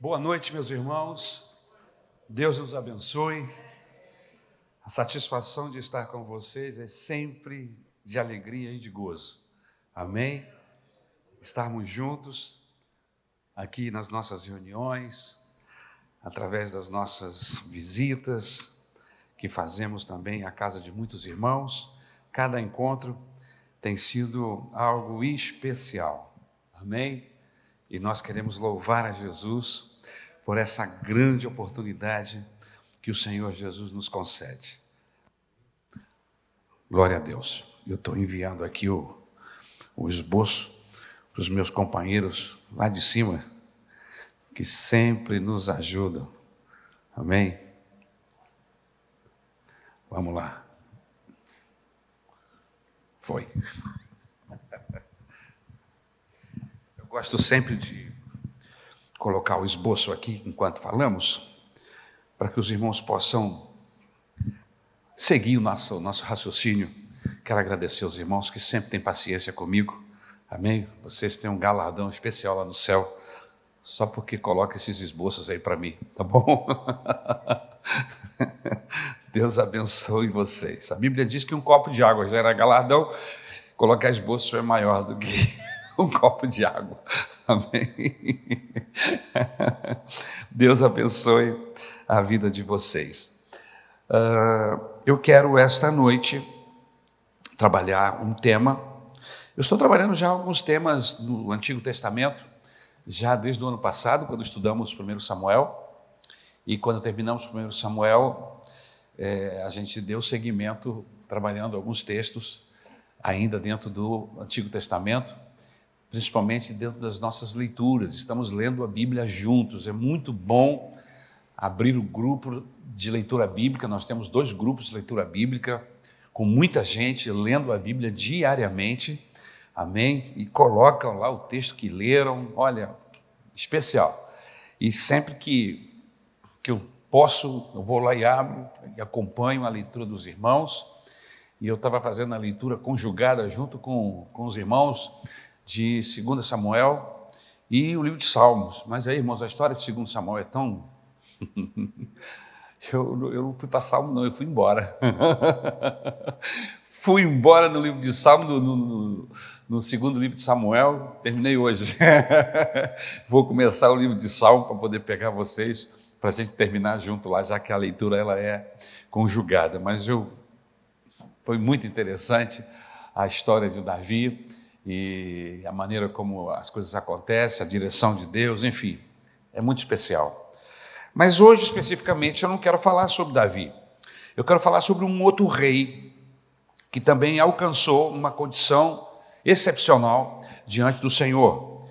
Boa noite, meus irmãos. Deus nos abençoe. A satisfação de estar com vocês é sempre de alegria e de gozo. Amém? Estarmos juntos aqui nas nossas reuniões, através das nossas visitas, que fazemos também à casa de muitos irmãos. Cada encontro tem sido algo especial. Amém? E nós queremos louvar a Jesus por essa grande oportunidade que o Senhor Jesus nos concede. Glória a Deus. Eu estou enviando aqui o, o esboço para os meus companheiros lá de cima, que sempre nos ajudam. Amém? Vamos lá. Foi. Eu gosto sempre de colocar o esboço aqui enquanto falamos, para que os irmãos possam seguir o nosso, nosso raciocínio. Quero agradecer aos irmãos que sempre têm paciência comigo. Amém? Vocês têm um galardão especial lá no céu, só porque coloca esses esboços aí para mim, tá bom? Deus abençoe vocês. A Bíblia diz que um copo de água já era galardão, colocar esboço é maior do que um copo de água. Amém. Deus abençoe a vida de vocês. Uh, eu quero esta noite trabalhar um tema. Eu estou trabalhando já alguns temas no Antigo Testamento, já desde o ano passado, quando estudamos 1 Samuel. E quando terminamos 1 Samuel, é, a gente deu seguimento trabalhando alguns textos ainda dentro do Antigo Testamento, principalmente dentro das nossas leituras. Estamos lendo a Bíblia juntos. É muito bom abrir o grupo de leitura bíblica. Nós temos dois grupos de leitura bíblica com muita gente lendo a Bíblia diariamente. Amém? E colocam lá o texto que leram. Olha, especial. E sempre que, que eu posso, eu vou lá e abro e acompanho a leitura dos irmãos. E eu estava fazendo a leitura conjugada junto com, com os irmãos de 2 Samuel e o livro de Salmos. Mas aí, irmãos, a história de 2 Samuel é tão. eu, eu não fui para Salmo, não, eu fui embora. fui embora no livro de Salmo, no, no, no, segundo livro de Samuel, terminei hoje. Vou começar o livro de Salmo para poder pegar vocês para a gente terminar junto lá, já que a leitura ela é conjugada. Mas eu, foi muito interessante a história de Davi e a maneira como as coisas acontecem, a direção de Deus, enfim, é muito especial. Mas hoje, especificamente, eu não quero falar sobre Davi. Eu quero falar sobre um outro rei que também alcançou uma condição excepcional diante do Senhor.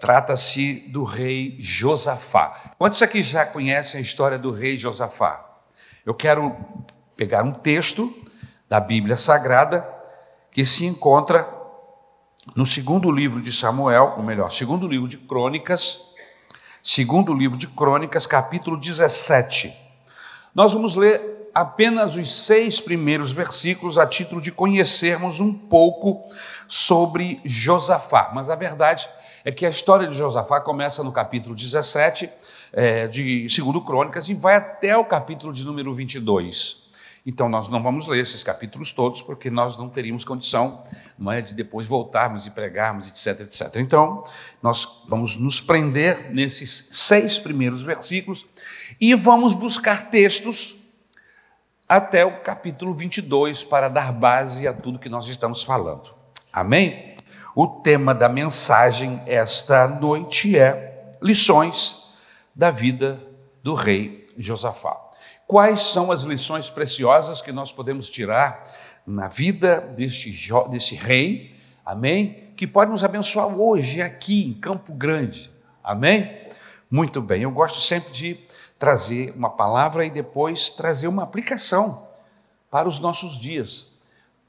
Trata-se do rei Josafá. Quantos aqui já conhecem a história do rei Josafá? Eu quero pegar um texto da Bíblia Sagrada que se encontra no segundo livro de Samuel, ou melhor, segundo livro de Crônicas, segundo livro de Crônicas, capítulo 17. Nós vamos ler apenas os seis primeiros versículos a título de conhecermos um pouco sobre Josafá. Mas a verdade é que a história de Josafá começa no capítulo 17 é, de 2 Crônicas e vai até o capítulo de número 22. Então, nós não vamos ler esses capítulos todos, porque nós não teríamos condição não é, de depois voltarmos e pregarmos, etc, etc. Então, nós vamos nos prender nesses seis primeiros versículos e vamos buscar textos até o capítulo 22 para dar base a tudo que nós estamos falando. Amém? O tema da mensagem esta noite é lições da vida do rei Josafá. Quais são as lições preciosas que nós podemos tirar na vida deste, desse rei, amém? Que pode nos abençoar hoje, aqui em Campo Grande, amém? Muito bem, eu gosto sempre de trazer uma palavra e depois trazer uma aplicação para os nossos dias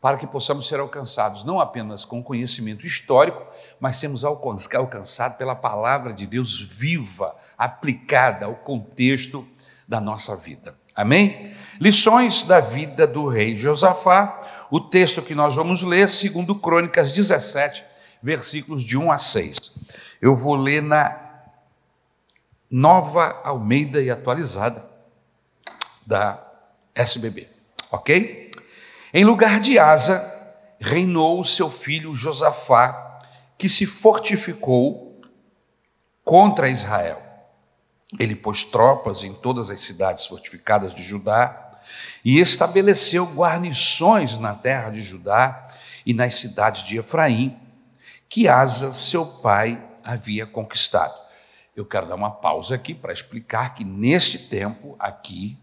para que possamos ser alcançados não apenas com conhecimento histórico, mas sermos alcançados pela palavra de Deus viva, aplicada ao contexto da nossa vida. Amém? Lições da vida do rei Josafá, o texto que nós vamos ler, segundo Crônicas 17, versículos de 1 a 6. Eu vou ler na nova Almeida e atualizada da SBB, ok? Em lugar de Asa, reinou seu filho Josafá, que se fortificou contra Israel. Ele pôs tropas em todas as cidades fortificadas de Judá e estabeleceu guarnições na terra de Judá e nas cidades de Efraim, que Asa, seu pai, havia conquistado. Eu quero dar uma pausa aqui para explicar que neste tempo aqui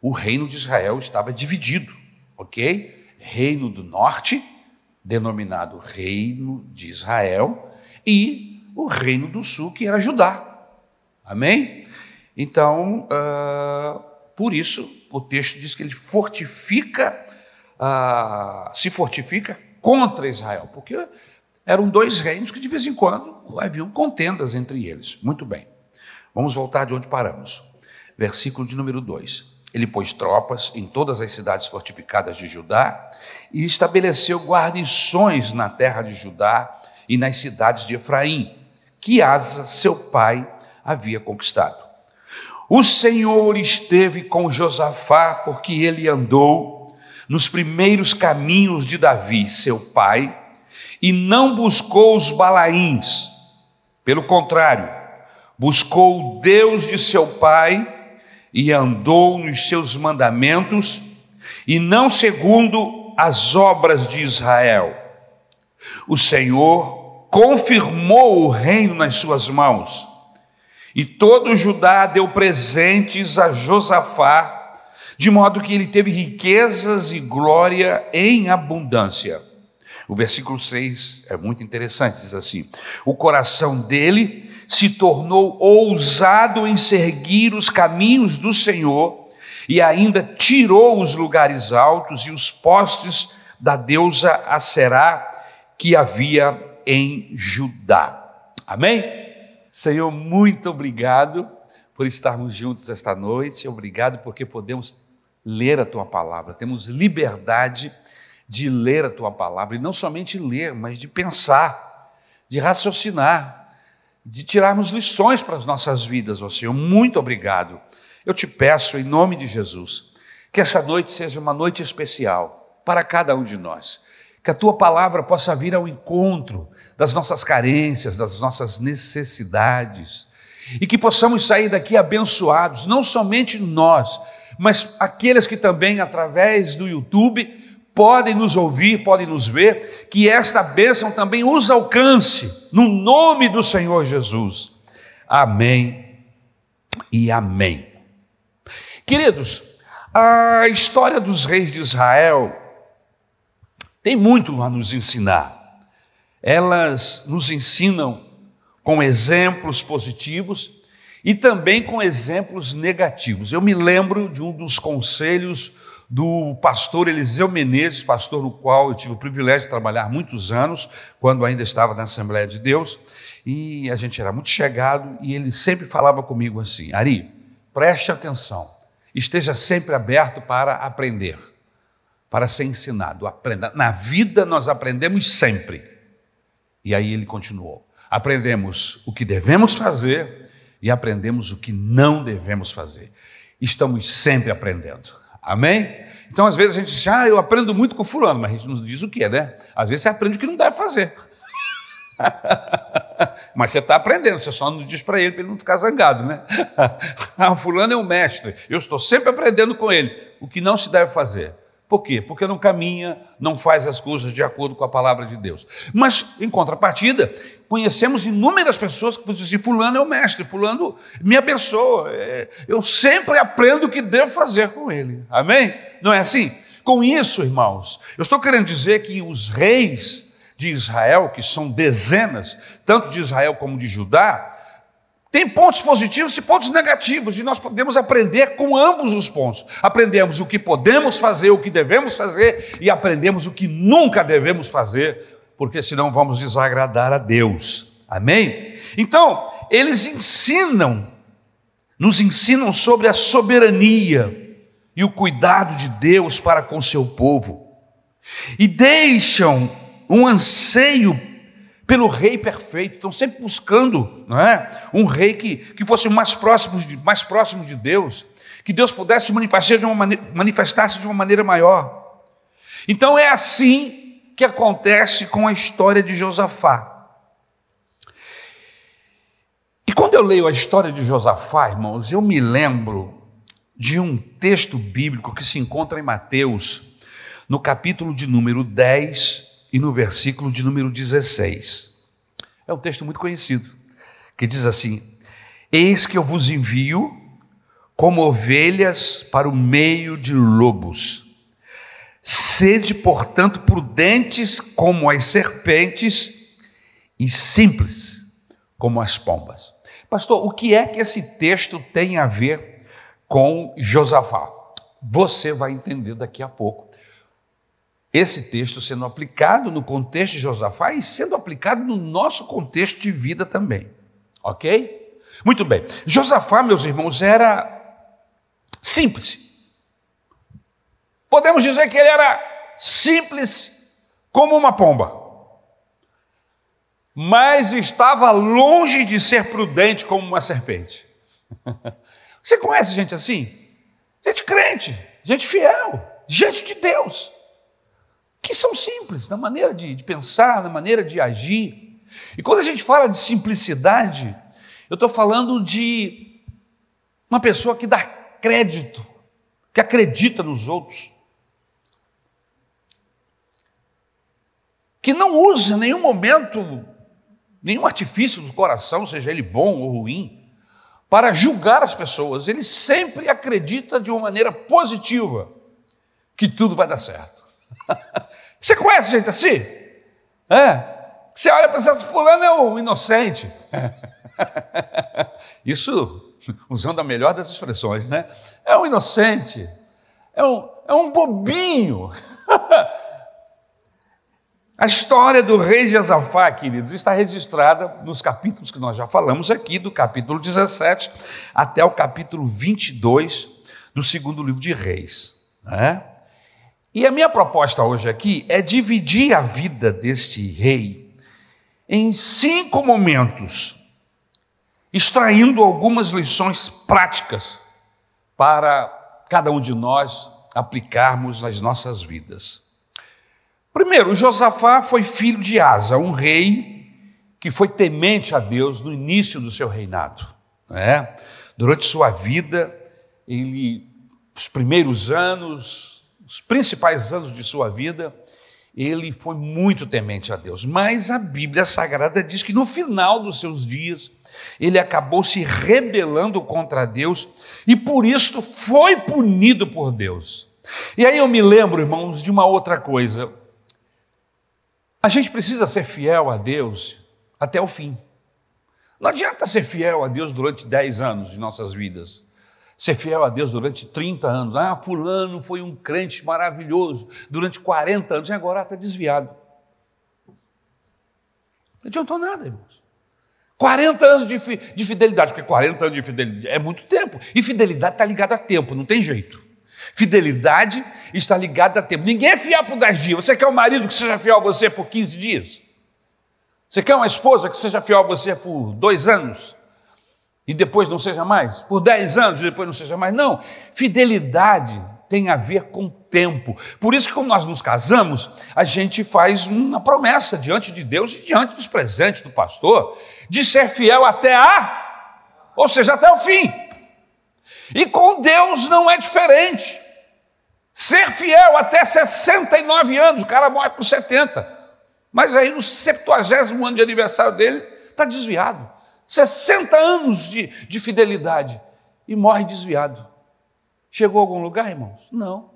o reino de Israel estava dividido, ok? Reino do norte, denominado Reino de Israel, e o Reino do sul, que era Judá. Amém? Então, uh, por isso, o texto diz que ele fortifica, uh, se fortifica contra Israel, porque eram dois reinos que de vez em quando haviam contendas entre eles. Muito bem. Vamos voltar de onde paramos. Versículo de número 2. Ele pôs tropas em todas as cidades fortificadas de Judá e estabeleceu guarnições na terra de Judá e nas cidades de Efraim, que Asa, seu pai, havia conquistado. O Senhor esteve com Josafá, porque ele andou nos primeiros caminhos de Davi, seu pai, e não buscou os balaíns. Pelo contrário, buscou o Deus de seu pai e andou nos seus mandamentos, e não segundo as obras de Israel. O Senhor confirmou o reino nas suas mãos, e todo Judá deu presentes a Josafá, de modo que ele teve riquezas e glória em abundância. O versículo 6 é muito interessante, diz assim: O coração dele se tornou ousado em seguir os caminhos do Senhor e ainda tirou os lugares altos e os postes da deusa Aserá que havia em Judá. Amém? Senhor, muito obrigado por estarmos juntos esta noite. Obrigado porque podemos ler a tua palavra. Temos liberdade de ler a tua palavra, e não somente ler, mas de pensar, de raciocinar, de tirarmos lições para as nossas vidas, ó Senhor. Muito obrigado. Eu te peço, em nome de Jesus, que essa noite seja uma noite especial para cada um de nós. Que a tua palavra possa vir ao encontro das nossas carências, das nossas necessidades, e que possamos sair daqui abençoados, não somente nós, mas aqueles que também, através do YouTube, podem nos ouvir, podem nos ver, que esta bênção também os alcance, no nome do Senhor Jesus. Amém e amém. Queridos, a história dos reis de Israel tem muito a nos ensinar. Elas nos ensinam com exemplos positivos e também com exemplos negativos. Eu me lembro de um dos conselhos do pastor Eliseu Menezes, pastor no qual eu tive o privilégio de trabalhar muitos anos, quando ainda estava na Assembleia de Deus, e a gente era muito chegado, e ele sempre falava comigo assim: Ari, preste atenção, esteja sempre aberto para aprender, para ser ensinado, aprenda. Na vida nós aprendemos sempre. E aí ele continuou: aprendemos o que devemos fazer e aprendemos o que não devemos fazer. Estamos sempre aprendendo. Amém? Então, às vezes a gente diz, ah, eu aprendo muito com fulano, mas a gente não diz o que, né? Às vezes você aprende o que não deve fazer. mas você está aprendendo, você só não diz para ele, para ele não ficar zangado, né? ah, fulano é um mestre, eu estou sempre aprendendo com ele o que não se deve fazer. Por quê? Porque não caminha, não faz as coisas de acordo com a palavra de Deus. Mas, em contrapartida, conhecemos inúmeras pessoas que dizem assim: Fulano é o mestre, Fulano me abençoa. É, eu sempre aprendo o que devo fazer com ele. Amém? Não é assim? Com isso, irmãos, eu estou querendo dizer que os reis de Israel, que são dezenas, tanto de Israel como de Judá, tem pontos positivos e pontos negativos, e nós podemos aprender com ambos os pontos. Aprendemos o que podemos fazer, o que devemos fazer, e aprendemos o que nunca devemos fazer, porque senão vamos desagradar a Deus. Amém? Então, eles ensinam, nos ensinam sobre a soberania e o cuidado de Deus para com seu povo, e deixam um anseio pelo rei perfeito, estão sempre buscando não é? um rei que, que fosse mais próximo, de, mais próximo de Deus, que Deus pudesse manifestar de uma, manifestar-se de uma maneira maior. Então é assim que acontece com a história de Josafá. E quando eu leio a história de Josafá, irmãos, eu me lembro de um texto bíblico que se encontra em Mateus, no capítulo de número 10 e no versículo de número 16. É um texto muito conhecido, que diz assim: Eis que eu vos envio como ovelhas para o meio de lobos. Sede, portanto, prudentes como as serpentes e simples como as pombas. Pastor, o que é que esse texto tem a ver com Josafá? Você vai entender daqui a pouco. Esse texto sendo aplicado no contexto de Josafá e sendo aplicado no nosso contexto de vida também. Ok? Muito bem. Josafá, meus irmãos, era simples. Podemos dizer que ele era simples como uma pomba mas estava longe de ser prudente como uma serpente. Você conhece gente assim? Gente crente, gente fiel, gente de Deus, que são simples na maneira de, de pensar, na maneira de agir. E quando a gente fala de simplicidade, eu estou falando de uma pessoa que dá crédito, que acredita nos outros, que não usa em nenhum momento nenhum artifício do coração, seja ele bom ou ruim, para julgar as pessoas. Ele sempre acredita de uma maneira positiva que tudo vai dar certo. Você conhece gente assim? É. Você olha para essa fulano é um inocente. Isso usando a melhor das expressões, né? É um inocente, é um, é um bobinho. A história do rei Josafá, queridos, está registrada nos capítulos que nós já falamos aqui, do capítulo 17 até o capítulo 22 do segundo livro de Reis. Né? E a minha proposta hoje aqui é dividir a vida deste rei em cinco momentos, extraindo algumas lições práticas para cada um de nós aplicarmos nas nossas vidas. Primeiro, Josafá foi filho de Asa, um rei que foi temente a Deus no início do seu reinado. Né? Durante sua vida, ele, os primeiros anos, os principais anos de sua vida, ele foi muito temente a Deus. Mas a Bíblia Sagrada diz que no final dos seus dias, ele acabou se rebelando contra Deus e por isso foi punido por Deus. E aí eu me lembro, irmãos, de uma outra coisa. A gente precisa ser fiel a Deus até o fim. Não adianta ser fiel a Deus durante 10 anos de nossas vidas. Ser fiel a Deus durante 30 anos. Ah, fulano foi um crente maravilhoso durante 40 anos e agora está desviado. Não adiantou nada, irmãos. 40 anos de, fidelidade, porque 40 anos de fidelidade é muito tempo. E fidelidade está ligada a tempo, não tem jeito. Fidelidade está ligada a tempo. Ninguém é fiel por 10 dias. Você quer um marido que seja fiel a você por 15 dias? Você quer uma esposa que seja fiel a você por dois anos e depois não seja mais? Por 10 anos e depois não seja mais? Não. Fidelidade tem a ver com tempo. Por isso que quando nós nos casamos, a gente faz uma promessa diante de Deus e diante dos presentes do pastor de ser fiel até a, ou seja, até o fim. E com Deus não é diferente. Ser fiel até 69 anos, o cara morre com 70. Mas aí no 70 ano de aniversário dele, está desviado. 60 anos de, de fidelidade e morre desviado. Chegou a algum lugar, irmãos? Não.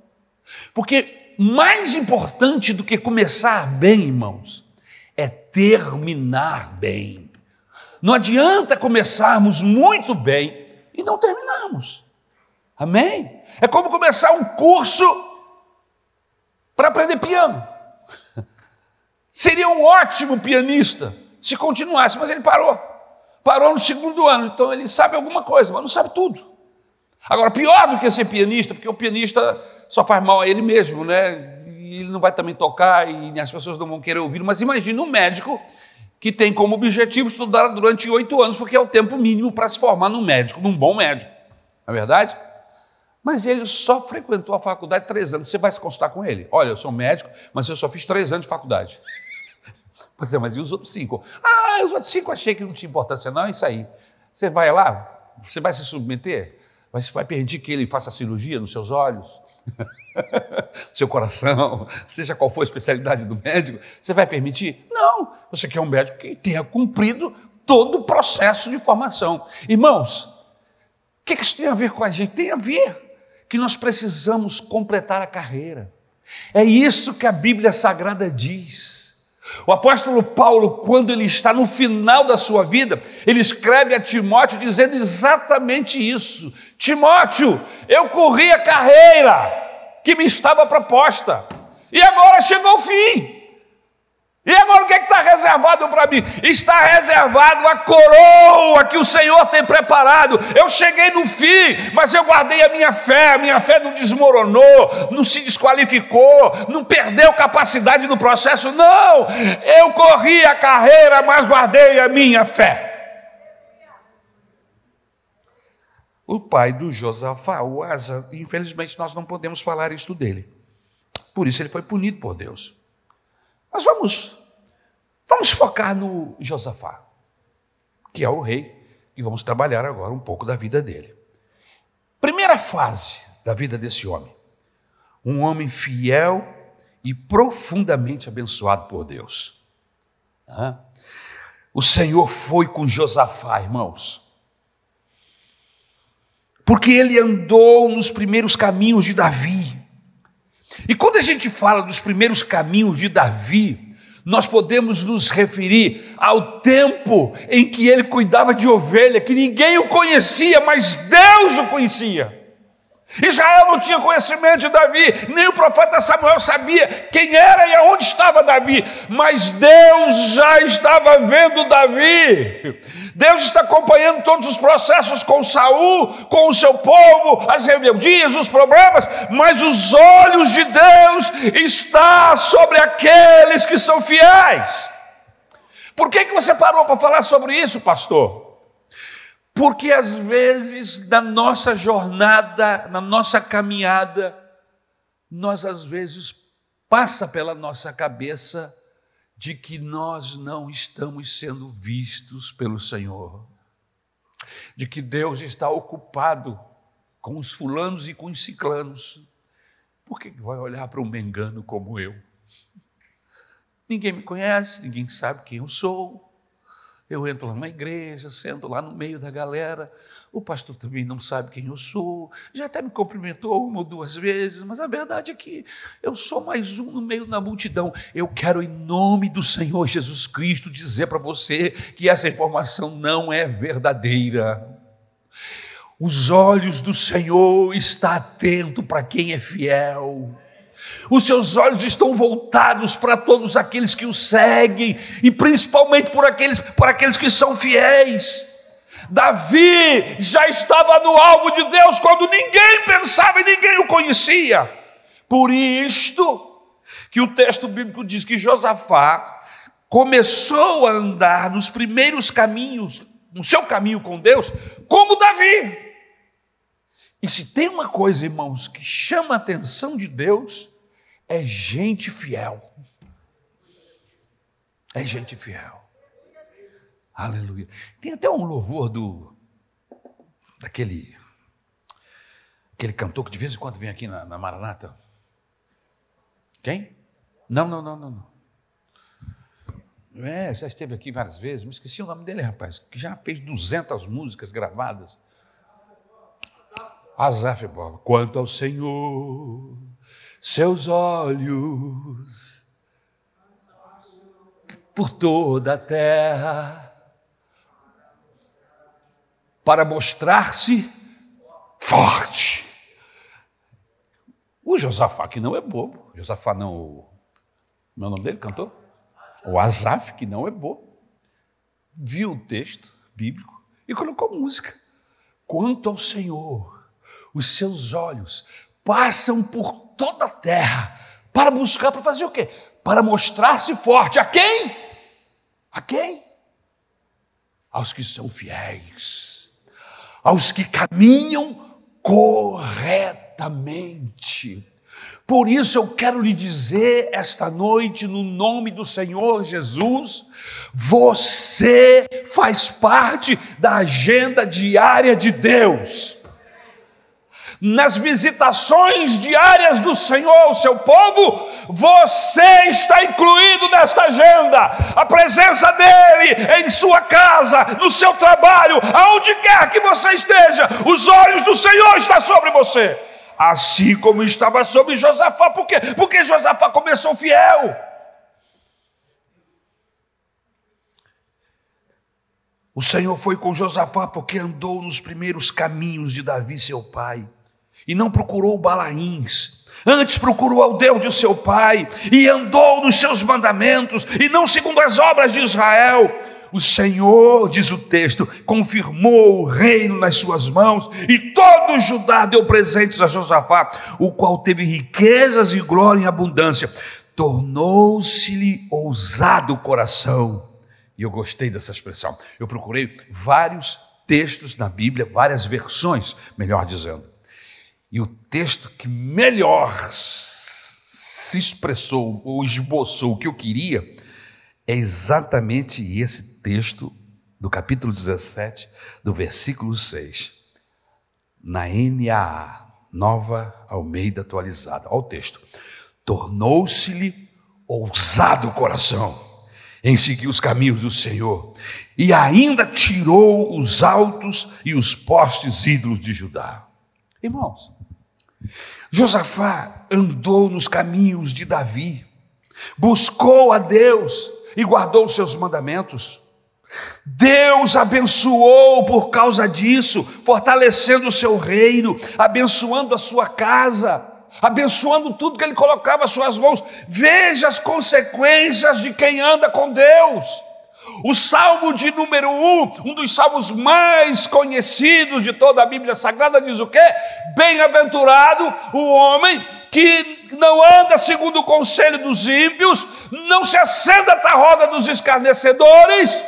Porque mais importante do que começar bem, irmãos, é terminar bem. Não adianta começarmos muito bem e não terminamos. Amém? É como começar um curso para aprender piano. Seria um ótimo pianista se continuasse, mas ele parou. Parou no segundo ano, então ele sabe alguma coisa, mas não sabe tudo. Agora, pior do que ser pianista, porque o pianista só faz mal a ele mesmo, né? E ele não vai também tocar e as pessoas não vão querer ouvir. Mas imagine um médico que tem como objetivo estudar durante oito anos, porque é o tempo mínimo para se formar num médico, num bom médico. Não é verdade? Mas ele só frequentou a faculdade três anos. Você vai se consultar com ele? Olha, eu sou médico, mas eu só fiz três anos de faculdade. Pois é, mas e os outros cinco? Ah, os outros cinco achei que não tinha importância, não, é isso aí. Você vai lá, você vai se submeter, você vai permitir que ele faça cirurgia nos seus olhos, seu coração, seja qual for a especialidade do médico, você vai permitir? Não, você quer um médico que tenha cumprido todo o processo de formação. Irmãos, o que isso tem a ver com a gente? Tem a ver que nós precisamos completar a carreira. É isso que a Bíblia Sagrada diz. O apóstolo Paulo, quando ele está no final da sua vida, ele escreve a Timóteo dizendo exatamente isso: Timóteo, eu corri a carreira que me estava proposta, e agora chegou o fim. E agora o que é está reservado para mim? Está reservado a coroa que o Senhor tem preparado. Eu cheguei no fim, mas eu guardei a minha fé. A minha fé não desmoronou, não se desqualificou, não perdeu capacidade no processo. Não! Eu corri a carreira, mas guardei a minha fé. O pai do Josafá, o Asa, infelizmente nós não podemos falar isso dele. Por isso ele foi punido por Deus. Mas vamos Vamos focar no Josafá, que é o rei, e vamos trabalhar agora um pouco da vida dele. Primeira fase da vida desse homem: um homem fiel e profundamente abençoado por Deus. O Senhor foi com Josafá, irmãos, porque ele andou nos primeiros caminhos de Davi. E quando a gente fala dos primeiros caminhos de Davi, nós podemos nos referir ao tempo em que ele cuidava de ovelha, que ninguém o conhecia, mas Deus o conhecia. Israel não tinha conhecimento de Davi, nem o profeta Samuel sabia quem era e aonde estava Davi, mas Deus já estava vendo Davi. Deus está acompanhando todos os processos com Saul, com o seu povo, as rebeldias, os problemas, mas os olhos de Deus estão sobre aqueles que são fiéis. Por que, que você parou para falar sobre isso, pastor? Porque às vezes na nossa jornada, na nossa caminhada, nós às vezes passa pela nossa cabeça de que nós não estamos sendo vistos pelo Senhor, de que Deus está ocupado com os fulanos e com os ciclanos. Por que vai olhar para um mengano como eu? Ninguém me conhece, ninguém sabe quem eu sou. Eu entro lá na igreja, sento lá no meio da galera, o pastor também não sabe quem eu sou, já até me cumprimentou uma ou duas vezes, mas a verdade é que eu sou mais um no meio da multidão. Eu quero, em nome do Senhor Jesus Cristo, dizer para você que essa informação não é verdadeira. Os olhos do Senhor estão atentos para quem é fiel. Os seus olhos estão voltados para todos aqueles que o seguem e principalmente por aqueles, por aqueles que são fiéis. Davi já estava no alvo de Deus quando ninguém pensava e ninguém o conhecia. Por isto que o texto bíblico diz que Josafá começou a andar nos primeiros caminhos, no seu caminho com Deus, como Davi. E se tem uma coisa, irmãos, que chama a atenção de Deus, é gente fiel. É gente fiel. Aleluia. Tem até um louvor do daquele aquele cantor que de vez em quando vem aqui na, na Maranata. Quem? Não, não, não, não, não. É, já esteve aqui várias vezes, mas esqueci o nome dele, rapaz, que já fez 200 músicas gravadas. Azaf Bola. Quanto ao Senhor, seus olhos por toda a terra para mostrar-se forte. O Josafá que não é bobo, Josafá não, meu nome dele cantou? O Azaf que não é bobo, viu o texto bíblico e colocou música. Quanto ao Senhor, os seus olhos passam por toda a terra para buscar, para fazer o quê? Para mostrar-se forte. A quem? A quem? Aos que são fiéis, aos que caminham corretamente. Por isso eu quero lhe dizer esta noite, no nome do Senhor Jesus, você faz parte da agenda diária de Deus nas visitações diárias do Senhor ao seu povo, você está incluído nesta agenda. A presença dele em sua casa, no seu trabalho, aonde quer que você esteja, os olhos do Senhor estão sobre você. Assim como estava sobre Josafá, por quê? Porque Josafá começou fiel. O Senhor foi com Josafá porque andou nos primeiros caminhos de Davi, seu pai e não procurou Balaíns. Antes procurou ao Deus de seu pai e andou nos seus mandamentos e não segundo as obras de Israel. O Senhor, diz o texto, confirmou o reino nas suas mãos e todo Judá deu presentes a Josafá, o qual teve riquezas e glória em abundância. Tornou-se-lhe ousado o coração. E eu gostei dessa expressão. Eu procurei vários textos na Bíblia, várias versões, melhor dizendo e o texto que melhor se expressou ou esboçou o que eu queria é exatamente esse texto do capítulo 17, do versículo 6, na NAA, Nova Almeida Atualizada. Olha o texto. Tornou-se-lhe ousado o coração em seguir os caminhos do Senhor, e ainda tirou os altos e os postes ídolos de Judá. Irmãos, Josafá andou nos caminhos de Davi, buscou a Deus e guardou os seus mandamentos. Deus abençoou por causa disso, fortalecendo o seu reino, abençoando a sua casa, abençoando tudo que ele colocava às suas mãos. Veja as consequências de quem anda com Deus. O salmo de número um, um dos salmos mais conhecidos de toda a Bíblia Sagrada, diz o quê? Bem-aventurado o homem que não anda segundo o conselho dos ímpios, não se assenta à roda dos escarnecedores,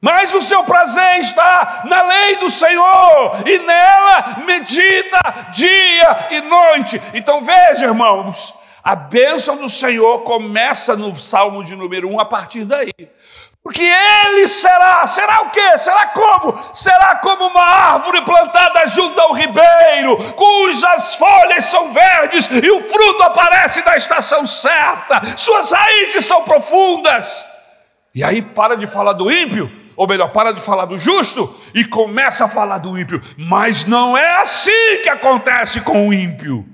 mas o seu prazer está na lei do Senhor, e nela medita dia e noite. Então veja, irmãos, a bênção do Senhor começa no Salmo de número 1 a partir daí. Porque ele será, será o quê? Será como? Será como uma árvore plantada junto ao ribeiro, cujas folhas são verdes e o fruto aparece na estação certa, suas raízes são profundas. E aí para de falar do ímpio, ou melhor, para de falar do justo e começa a falar do ímpio. Mas não é assim que acontece com o ímpio.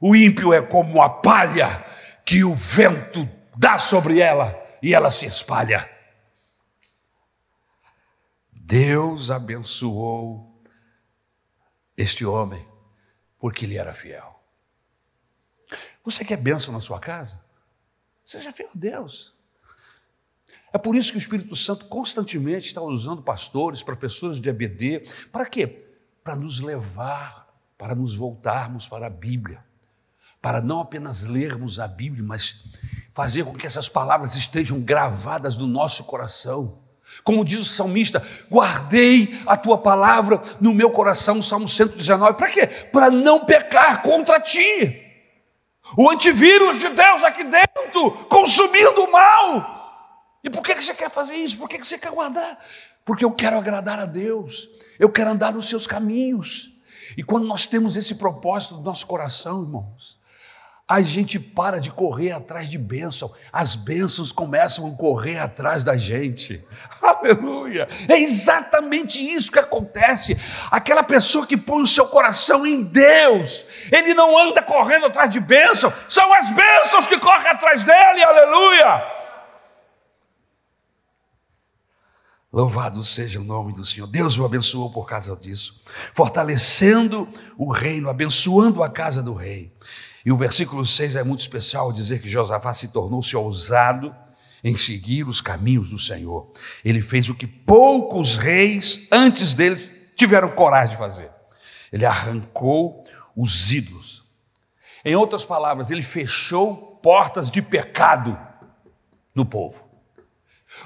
O ímpio é como a palha que o vento dá sobre ela e ela se espalha. Deus abençoou este homem porque ele era fiel. Você quer bênção na sua casa? Seja fiel a Deus. É por isso que o Espírito Santo constantemente está usando pastores, professores de ABD. Para quê? Para nos levar, para nos voltarmos para a Bíblia para não apenas lermos a Bíblia, mas fazer com que essas palavras estejam gravadas no nosso coração. Como diz o salmista, guardei a tua palavra no meu coração, Salmo 119. Para quê? Para não pecar contra ti. O antivírus de Deus aqui dentro, consumindo o mal. E por que você quer fazer isso? Por que você quer guardar? Porque eu quero agradar a Deus, eu quero andar nos seus caminhos. E quando nós temos esse propósito no nosso coração, irmãos, a gente para de correr atrás de bênção, as bênçãos começam a correr atrás da gente. Aleluia! É exatamente isso que acontece. Aquela pessoa que põe o seu coração em Deus, ele não anda correndo atrás de bênção, são as bênçãos que correm atrás dele. Aleluia! Louvado seja o nome do Senhor. Deus o abençoou por causa disso, fortalecendo o reino, abençoando a casa do rei. E o versículo 6 é muito especial dizer que Josafá se tornou-se ousado em seguir os caminhos do Senhor. Ele fez o que poucos reis antes dele tiveram coragem de fazer. Ele arrancou os ídolos. Em outras palavras, ele fechou portas de pecado no povo.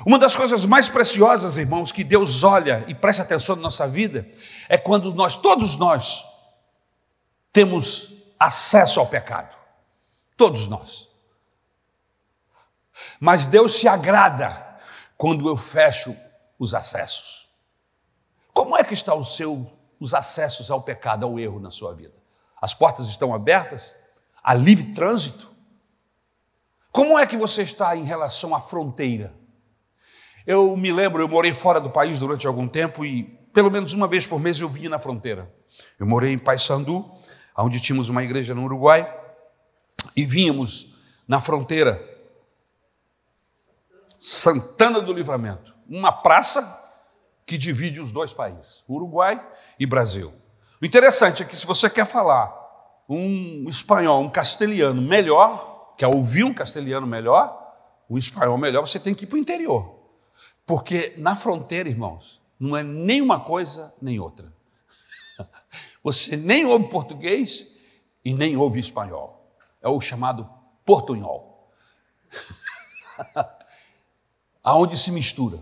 Uma das coisas mais preciosas, irmãos, que Deus olha e presta atenção na nossa vida, é quando nós, todos nós, temos acesso ao pecado. Todos nós. Mas Deus se agrada quando eu fecho os acessos. Como é que estão os, seu, os acessos ao pecado, ao erro na sua vida? As portas estão abertas? Há livre trânsito? Como é que você está em relação à fronteira? Eu me lembro, eu morei fora do país durante algum tempo e pelo menos uma vez por mês eu vinha na fronteira. Eu morei em Paysandu, onde tínhamos uma igreja no Uruguai, e vínhamos na fronteira Santana do Livramento, uma praça que divide os dois países, Uruguai e Brasil. O interessante é que se você quer falar um espanhol, um castelhano melhor, quer ouvir um castelhano melhor, um espanhol melhor, você tem que ir para o interior. Porque na fronteira, irmãos, não é nem uma coisa nem outra. Você nem ouve português e nem ouve espanhol. É o chamado portunhol. Aonde se mistura.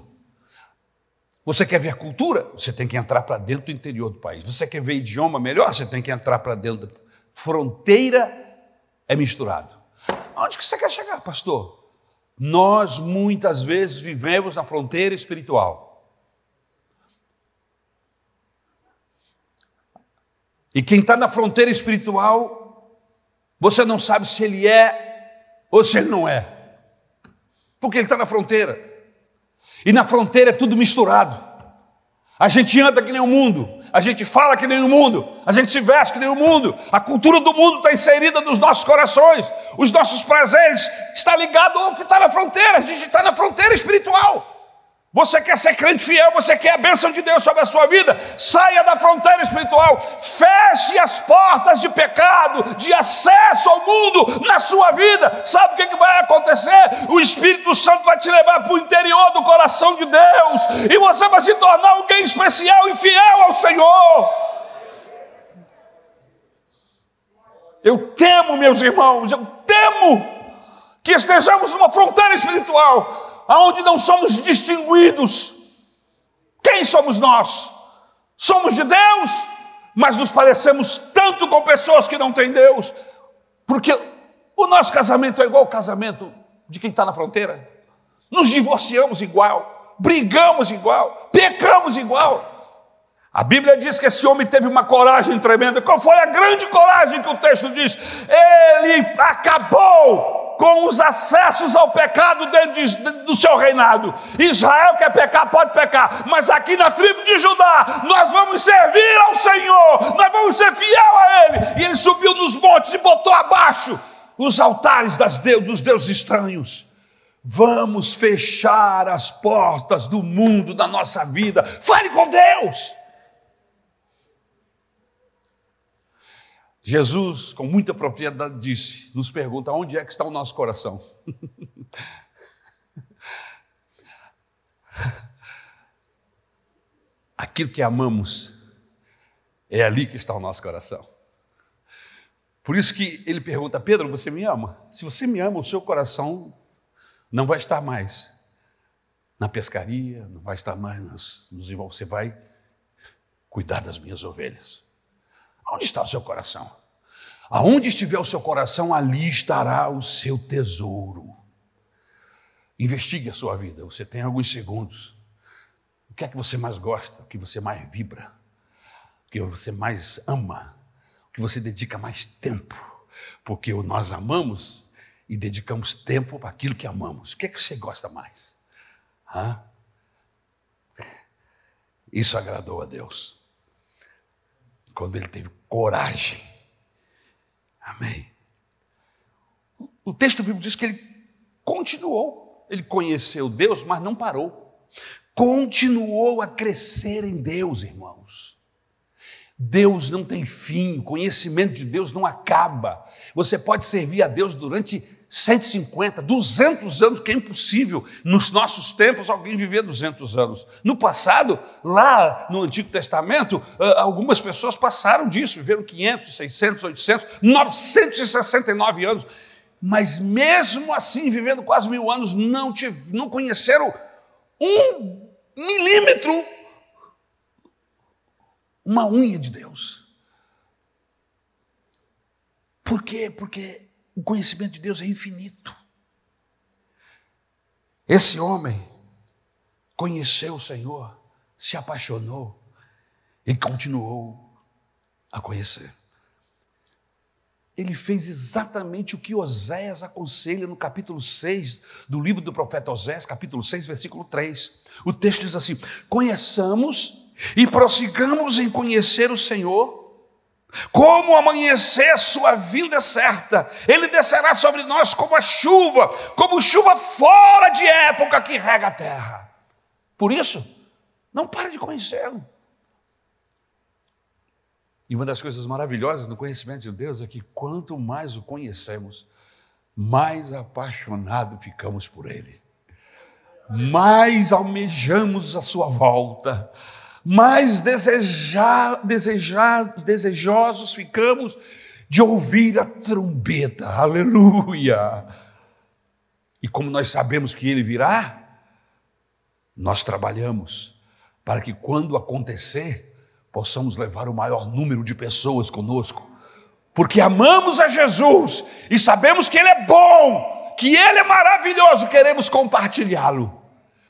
Você quer ver cultura? Você tem que entrar para dentro do interior do país. Você quer ver idioma melhor? Você tem que entrar para dentro. Fronteira é misturado. Onde que você quer chegar, pastor? Nós muitas vezes vivemos na fronteira espiritual. E quem está na fronteira espiritual, você não sabe se ele é ou se ele não é, porque ele está na fronteira. E na fronteira é tudo misturado. A gente anda que nem o mundo, a gente fala que nem o mundo, a gente se veste que nem o mundo, a cultura do mundo está inserida nos nossos corações, os nossos prazeres estão ligados ao que está na fronteira, a gente está na fronteira espiritual. Você quer ser crente fiel, você quer a bênção de Deus sobre a sua vida, saia da fronteira espiritual, feche as portas de pecado, de acesso ao mundo na sua vida. Sabe o que, que vai acontecer? O Espírito Santo vai te levar para o interior do coração de Deus e você vai se tornar alguém especial e fiel ao Senhor. Eu temo, meus irmãos, eu temo que estejamos numa fronteira espiritual aonde não somos distinguidos. Quem somos nós? Somos de Deus, mas nos parecemos tanto com pessoas que não têm Deus, porque o nosso casamento é igual ao casamento de quem está na fronteira. Nos divorciamos igual, brigamos igual, pecamos igual. A Bíblia diz que esse homem teve uma coragem tremenda. Qual foi a grande coragem que o texto diz? Ele acabou com os acessos ao pecado dentro do seu reinado. Israel quer pecar, pode pecar, mas aqui na tribo de Judá, nós vamos servir ao Senhor, nós vamos ser fiel a Ele. E ele subiu nos montes e botou abaixo os altares deus, dos deuses estranhos. Vamos fechar as portas do mundo da nossa vida. Fale com Deus. Jesus, com muita propriedade, disse, nos pergunta onde é que está o nosso coração. Aquilo que amamos, é ali que está o nosso coração. Por isso que ele pergunta, Pedro, você me ama? Se você me ama, o seu coração não vai estar mais na pescaria, não vai estar mais nos você vai cuidar das minhas ovelhas. Onde está o seu coração? Aonde estiver o seu coração, ali estará o seu tesouro. Investigue a sua vida, você tem alguns segundos. O que é que você mais gosta? O que você mais vibra? O que você mais ama? O que você dedica mais tempo? Porque nós amamos e dedicamos tempo para aquilo que amamos. O que é que você gosta mais? Hã? Isso agradou a Deus quando ele teve coragem. Amém. O texto bíblico diz que ele continuou, ele conheceu Deus, mas não parou. Continuou a crescer em Deus, irmãos. Deus não tem fim, o conhecimento de Deus não acaba. Você pode servir a Deus durante 150, 200 anos, que é impossível nos nossos tempos alguém viver 200 anos. No passado, lá no Antigo Testamento, ah, algumas pessoas passaram disso, viveram 500, 600, 800, 969 anos. Mas mesmo assim, vivendo quase mil anos, não, te, não conheceram um milímetro, uma unha de Deus. Por quê? Porque o conhecimento de Deus é infinito. Esse homem conheceu o Senhor, se apaixonou e continuou a conhecer. Ele fez exatamente o que Oséias aconselha no capítulo 6 do livro do profeta Oséias, capítulo 6, versículo 3. O texto diz assim: Conheçamos e prossigamos em conhecer o Senhor como amanhecer, sua vinda é certa. Ele descerá sobre nós como a chuva, como chuva fora de época que rega a terra. Por isso, não pare de conhecê-lo. E uma das coisas maravilhosas no conhecimento de Deus é que quanto mais o conhecemos, mais apaixonado ficamos por Ele, mais almejamos a Sua volta mais desejar, desejosos ficamos de ouvir a trombeta, aleluia. E como nós sabemos que ele virá, nós trabalhamos para que quando acontecer, possamos levar o maior número de pessoas conosco, porque amamos a Jesus e sabemos que Ele é bom, que Ele é maravilhoso, queremos compartilhá-lo.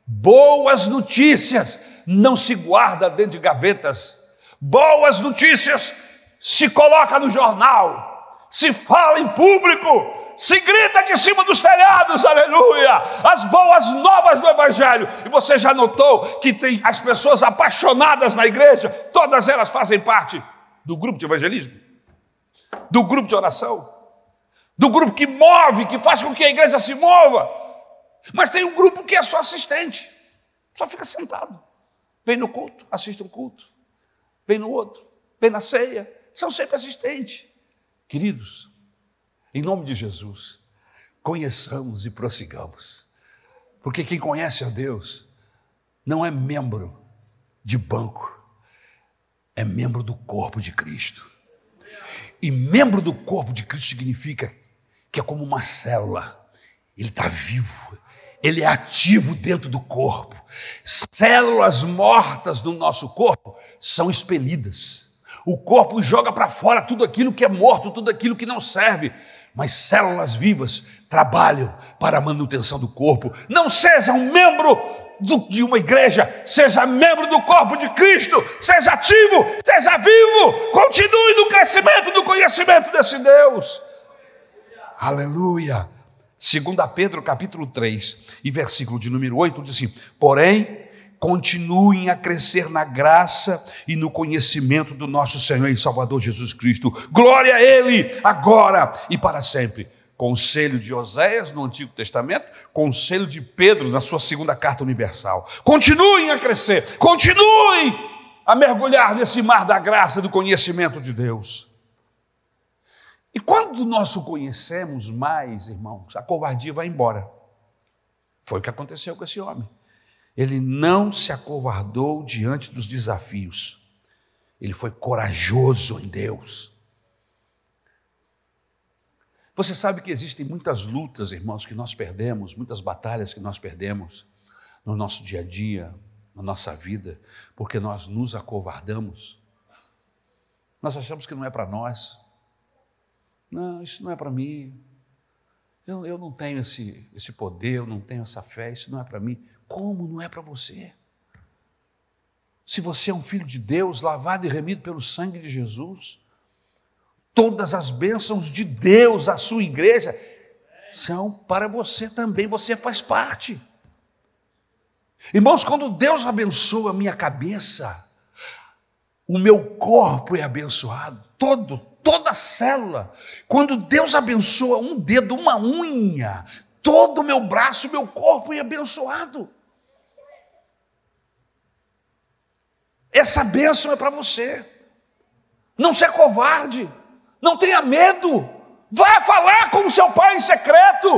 Boas notícias não se guarda dentro de gavetas. Boas notícias se coloca no jornal, se fala em público, se grita de cima dos telhados, aleluia, as boas novas do Evangelho. E você já notou que tem as pessoas apaixonadas na igreja, todas elas fazem parte do grupo de evangelismo, do grupo de oração, do grupo que move, que faz com que a igreja se mova. Mas tem um grupo que é só assistente, só fica sentado. Vem no culto, assiste um culto. Vem no outro, vem na ceia. São sempre assistentes. Queridos, em nome de Jesus, conheçamos e prossigamos. Porque quem conhece a Deus não é membro de banco, é membro do corpo de Cristo. E membro do corpo de Cristo significa que é como uma célula, ele está vivo, ele é ativo dentro do corpo. Células mortas do nosso corpo são expelidas. O corpo joga para fora tudo aquilo que é morto, tudo aquilo que não serve. Mas células vivas trabalham para a manutenção do corpo. Não seja um membro do, de uma igreja, seja membro do corpo de Cristo, seja ativo, seja vivo, continue no crescimento do conhecimento desse Deus. Aleluia. Segundo Pedro capítulo 3 e versículo de número 8 diz assim: "Porém, continuem a crescer na graça e no conhecimento do nosso Senhor e Salvador Jesus Cristo. Glória a ele agora e para sempre." Conselho de Oséias no Antigo Testamento, conselho de Pedro na sua segunda carta universal. Continuem a crescer, continuem a mergulhar nesse mar da graça do conhecimento de Deus. E quando nós o conhecemos mais, irmãos, a covardia vai embora. Foi o que aconteceu com esse homem. Ele não se acovardou diante dos desafios. Ele foi corajoso em Deus. Você sabe que existem muitas lutas, irmãos, que nós perdemos, muitas batalhas que nós perdemos no nosso dia a dia, na nossa vida, porque nós nos acovardamos. Nós achamos que não é para nós, não, isso não é para mim. Eu, eu não tenho esse, esse poder, eu não tenho essa fé, isso não é para mim. Como não é para você? Se você é um filho de Deus, lavado e remido pelo sangue de Jesus, todas as bênçãos de Deus, a sua igreja, são para você também, você faz parte. Irmãos, quando Deus abençoa a minha cabeça, o meu corpo é abençoado, todo, toda célula. Quando Deus abençoa um dedo, uma unha, todo o meu braço, meu corpo é abençoado. Essa bênção é para você. Não seja covarde, não tenha medo. Vá falar com o seu pai em secreto.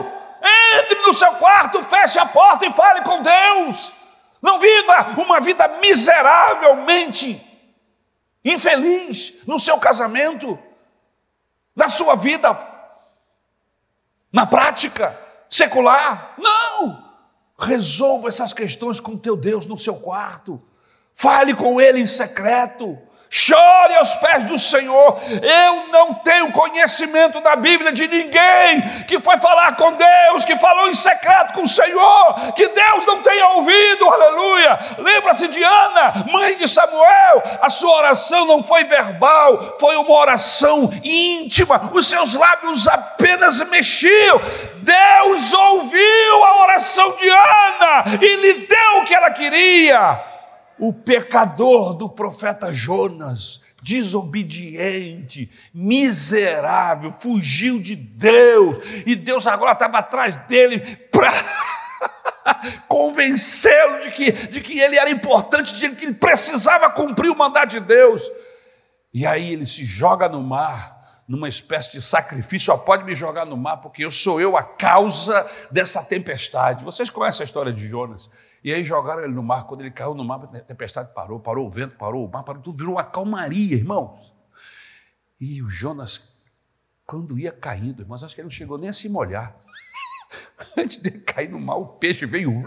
Entre no seu quarto, feche a porta e fale com Deus. Não viva uma vida miseravelmente infeliz no seu casamento na sua vida, na prática secular. Não! Resolva essas questões com teu Deus no seu quarto. Fale com Ele em secreto. Chore aos pés do Senhor. Eu não tenho conhecimento da Bíblia de ninguém que foi falar com Deus, que falou em secreto com o Senhor, que Deus não tenha ouvido, aleluia. Lembra-se de Ana, mãe de Samuel, a sua oração não foi verbal, foi uma oração íntima, os seus lábios apenas mexiam. Deus ouviu a oração de Ana e lhe deu o que ela queria o pecador do profeta Jonas, desobediente, miserável, fugiu de Deus, e Deus agora estava atrás dele para convencê-lo de que, de que ele era importante, de que ele precisava cumprir o mandato de Deus. E aí ele se joga no mar, numa espécie de sacrifício, ó, pode me jogar no mar, porque eu sou eu a causa dessa tempestade. Vocês conhecem a história de Jonas? E aí jogaram ele no mar. Quando ele caiu no mar, a tempestade parou, parou o vento, parou o mar, parou tudo, virou uma calmaria, irmãos. E o Jonas, quando ia caindo, irmãos, acho que ele não chegou nem a se molhar. Antes de cair no mar, o peixe veio.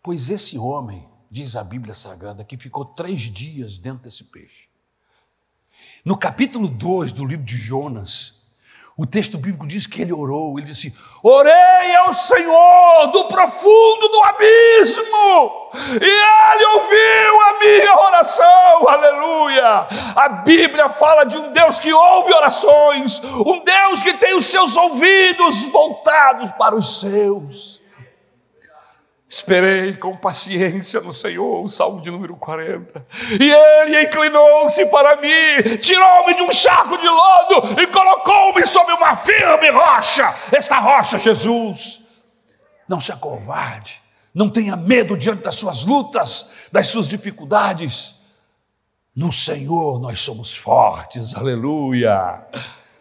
Pois esse homem, diz a Bíblia Sagrada, que ficou três dias dentro desse peixe. No capítulo 2 do livro de Jonas, o texto bíblico diz que ele orou, ele disse: Orei ao Senhor do profundo do abismo, e ele ouviu a minha oração, aleluia. A Bíblia fala de um Deus que ouve orações, um Deus que tem os seus ouvidos voltados para os seus. Esperei com paciência no Senhor, o Salmo de número 40. E ele inclinou-se para mim, tirou-me de um charco de lodo e colocou-me sobre uma firme rocha. Esta rocha, Jesus. Não se acovarde, não tenha medo diante das suas lutas, das suas dificuldades. No Senhor nós somos fortes, aleluia.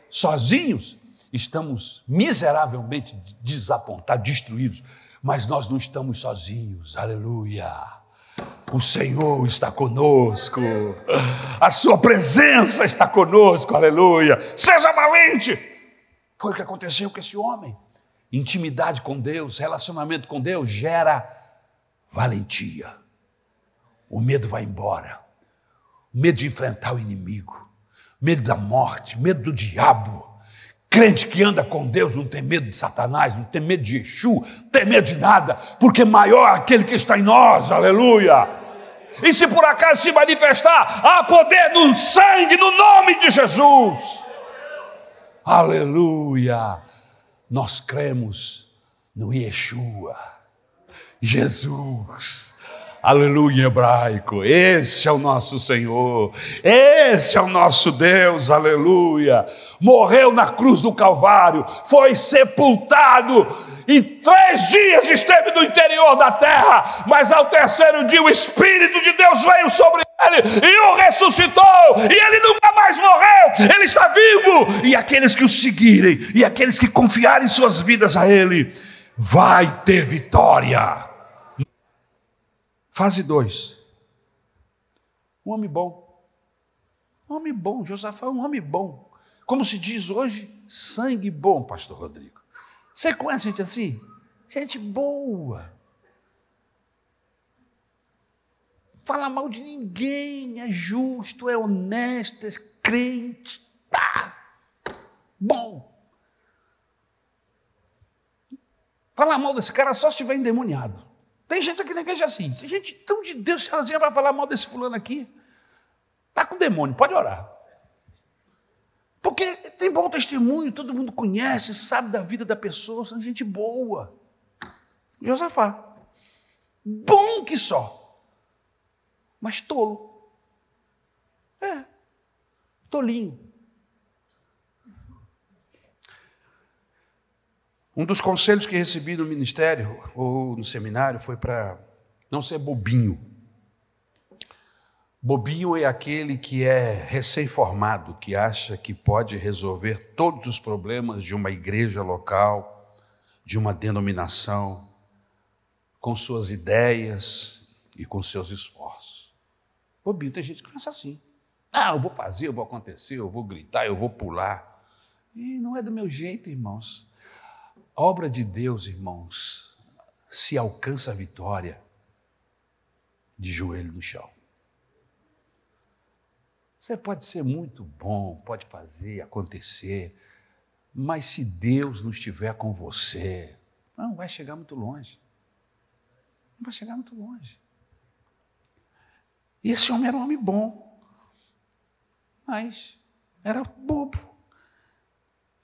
Sozinhos estamos miseravelmente desapontados, destruídos mas nós não estamos sozinhos, aleluia. O Senhor está conosco, a Sua presença está conosco, aleluia. Seja valente. Foi o que aconteceu com esse homem. Intimidade com Deus, relacionamento com Deus gera valentia. O medo vai embora, o medo de enfrentar o inimigo, medo da morte, medo do diabo, Crente que anda com Deus não tem medo de Satanás, não tem medo de Exu, não tem medo de nada, porque maior é aquele que está em nós, aleluia. E se por acaso se manifestar, há poder no sangue, no nome de Jesus, aleluia. Nós cremos no Yeshua, Jesus aleluia em hebraico. Esse é o nosso Senhor, esse é o nosso Deus, aleluia. Morreu na cruz do Calvário, foi sepultado, e três dias esteve no interior da terra, mas ao terceiro dia o Espírito de Deus veio sobre ele e o ressuscitou, e ele nunca mais morreu, ele está vivo, e aqueles que o seguirem, e aqueles que confiarem suas vidas a ele, vai ter vitória. Fase 2. Um homem bom. Um homem bom. Josafá é um homem bom. Como se diz hoje, sangue bom, pastor Rodrigo. Você conhece gente assim? Gente boa. Fala mal de ninguém, é justo, é honesto, é crente. Tá. Bom. Falar mal desse cara só se estiver endemoniado. Tem gente aqui na igreja assim. Tem gente tão de Deus sozinha vai falar mal desse fulano aqui. Está com demônio, pode orar. Porque tem bom testemunho, todo mundo conhece, sabe da vida da pessoa, são gente boa. Josafá. Bom que só. Mas tolo. É. Tolinho. Um dos conselhos que recebi no ministério ou no seminário foi para não ser bobinho. Bobinho é aquele que é recém-formado, que acha que pode resolver todos os problemas de uma igreja local, de uma denominação, com suas ideias e com seus esforços. Bobinho, tem gente que pensa assim. Ah, eu vou fazer, eu vou acontecer, eu vou gritar, eu vou pular. E não é do meu jeito, irmãos. Obra de Deus, irmãos, se alcança a vitória de joelho no chão. Você pode ser muito bom, pode fazer acontecer, mas se Deus não estiver com você, não vai chegar muito longe. Não vai chegar muito longe. E esse homem era um homem bom, mas era bobo.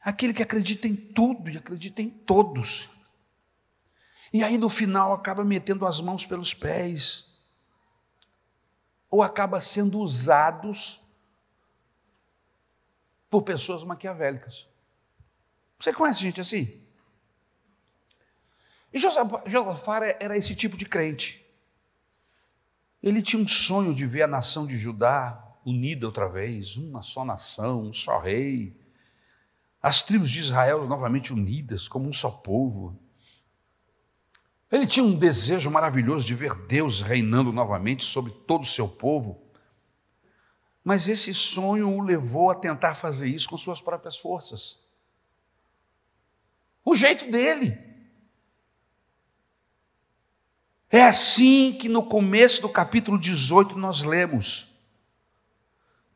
Aquele que acredita em tudo e acredita em todos. E aí no final acaba metendo as mãos pelos pés, ou acaba sendo usados por pessoas maquiavélicas. Você conhece gente assim? E Josafá era esse tipo de crente. Ele tinha um sonho de ver a nação de Judá unida outra vez, uma só nação, um só rei. As tribos de Israel novamente unidas, como um só povo. Ele tinha um desejo maravilhoso de ver Deus reinando novamente sobre todo o seu povo. Mas esse sonho o levou a tentar fazer isso com suas próprias forças. O jeito dele. É assim que no começo do capítulo 18 nós lemos: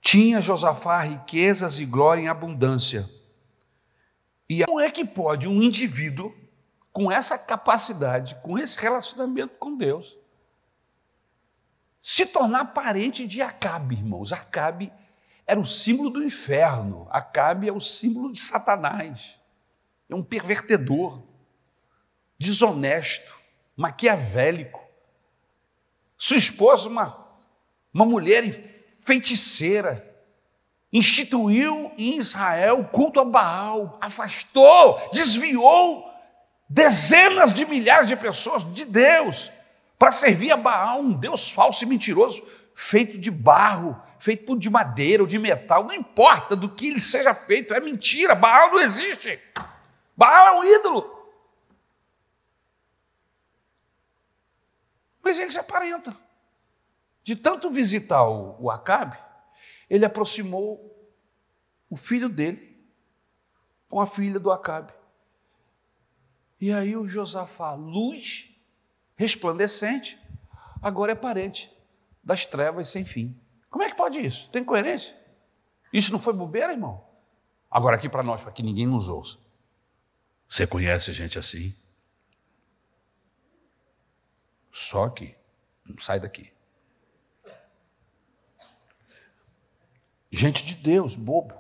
Tinha Josafá riquezas e glória em abundância. E como é que pode um indivíduo com essa capacidade, com esse relacionamento com Deus, se tornar parente de Acabe, irmãos. Acabe era o símbolo do inferno, Acabe é o símbolo de Satanás. É um pervertedor, desonesto, maquiavélico. Sua esposa, uma, uma mulher feiticeira, instituiu em Israel o culto a Baal, afastou, desviou dezenas de milhares de pessoas de Deus para servir a Baal, um Deus falso e mentiroso, feito de barro, feito de madeira ou de metal, não importa do que ele seja feito, é mentira, Baal não existe. Baal é um ídolo. Mas ele se aparenta. De tanto visitar o, o Acabe, ele aproximou o filho dele com a filha do Acabe. E aí o Josafá, luz resplandecente, agora é parente das trevas sem fim. Como é que pode isso? Tem coerência? Isso não foi bobeira, irmão? Agora aqui para nós, para que ninguém nos ouça. Você conhece gente assim? Só aqui. Não sai daqui. Gente de Deus, bobo.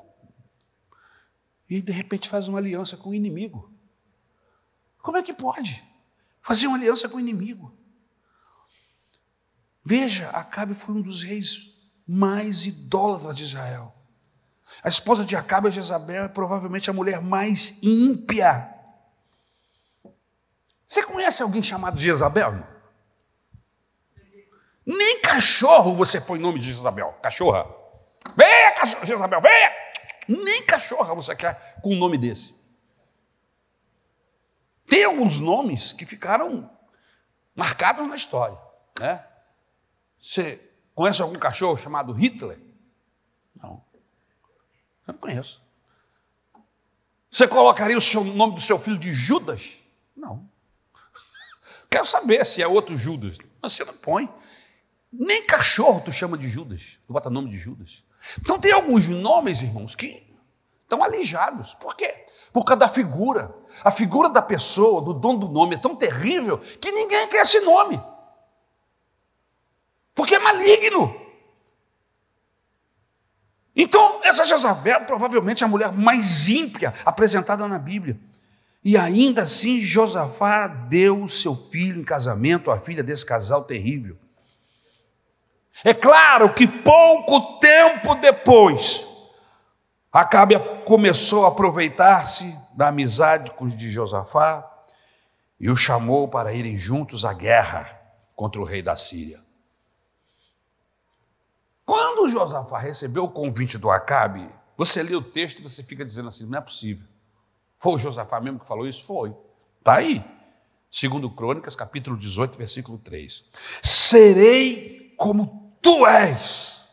E de repente faz uma aliança com o inimigo. Como é que pode? Fazer uma aliança com o inimigo. Veja, Acabe foi um dos reis mais idólatras de Israel. A esposa de Acabe, Jezabel, é provavelmente a mulher mais ímpia. Você conhece alguém chamado Jezabel? Nem cachorro você põe nome de Jezabel. Cachorra. Venha, cachorro, Jezabel, venha! Nem cachorra você quer com um nome desse. Tem alguns nomes que ficaram marcados na história. Né? Você conhece algum cachorro chamado Hitler? Não. Eu não conheço. Você colocaria o seu, nome do seu filho de Judas? Não. Quero saber se é outro Judas. Você não põe. Nem cachorro tu chama de Judas. Tu bota nome de Judas. Então tem alguns nomes, irmãos, que estão alijados. Por quê? Por causa da figura. A figura da pessoa, do dono do nome, é tão terrível que ninguém quer esse nome. Porque é maligno. Então, essa Jezabel provavelmente é a mulher mais ímpia apresentada na Bíblia. E ainda assim, Josafá deu seu filho em casamento à filha desse casal terrível. É claro que pouco tempo depois, Acabe começou a aproveitar-se da amizade de Josafá e o chamou para irem juntos à guerra contra o rei da Síria. Quando Josafá recebeu o convite do Acabe, você lê o texto e você fica dizendo assim: não é possível. Foi o Josafá mesmo que falou isso? Foi. Está aí. Segundo Crônicas, capítulo 18, versículo 3. Serei como tu és,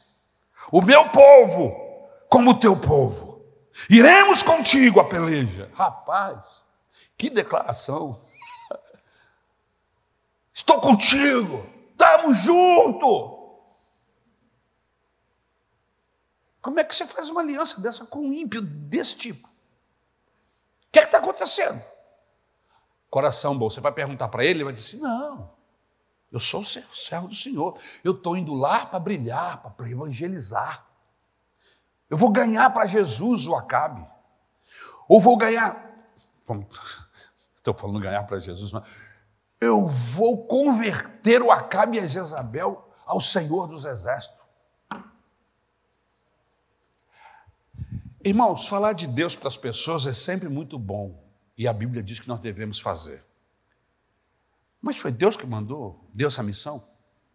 o meu povo como o teu povo. Iremos contigo a peleja. Rapaz, Que declaração! Estou contigo, estamos junto. Como é que você faz uma aliança dessa com um ímpio desse tipo? O que é está acontecendo? Coração bom. Você vai perguntar para ele, ele vai dizer assim: não, eu sou o servo do Senhor. Eu estou indo lá para brilhar, para evangelizar. Eu vou ganhar para Jesus o Acabe. Ou vou ganhar. Estou falando ganhar para Jesus, mas eu vou converter o Acabe e a Jezabel ao Senhor dos Exércitos. Irmãos, falar de Deus para as pessoas é sempre muito bom, e a Bíblia diz que nós devemos fazer. Mas foi Deus que mandou, deu essa missão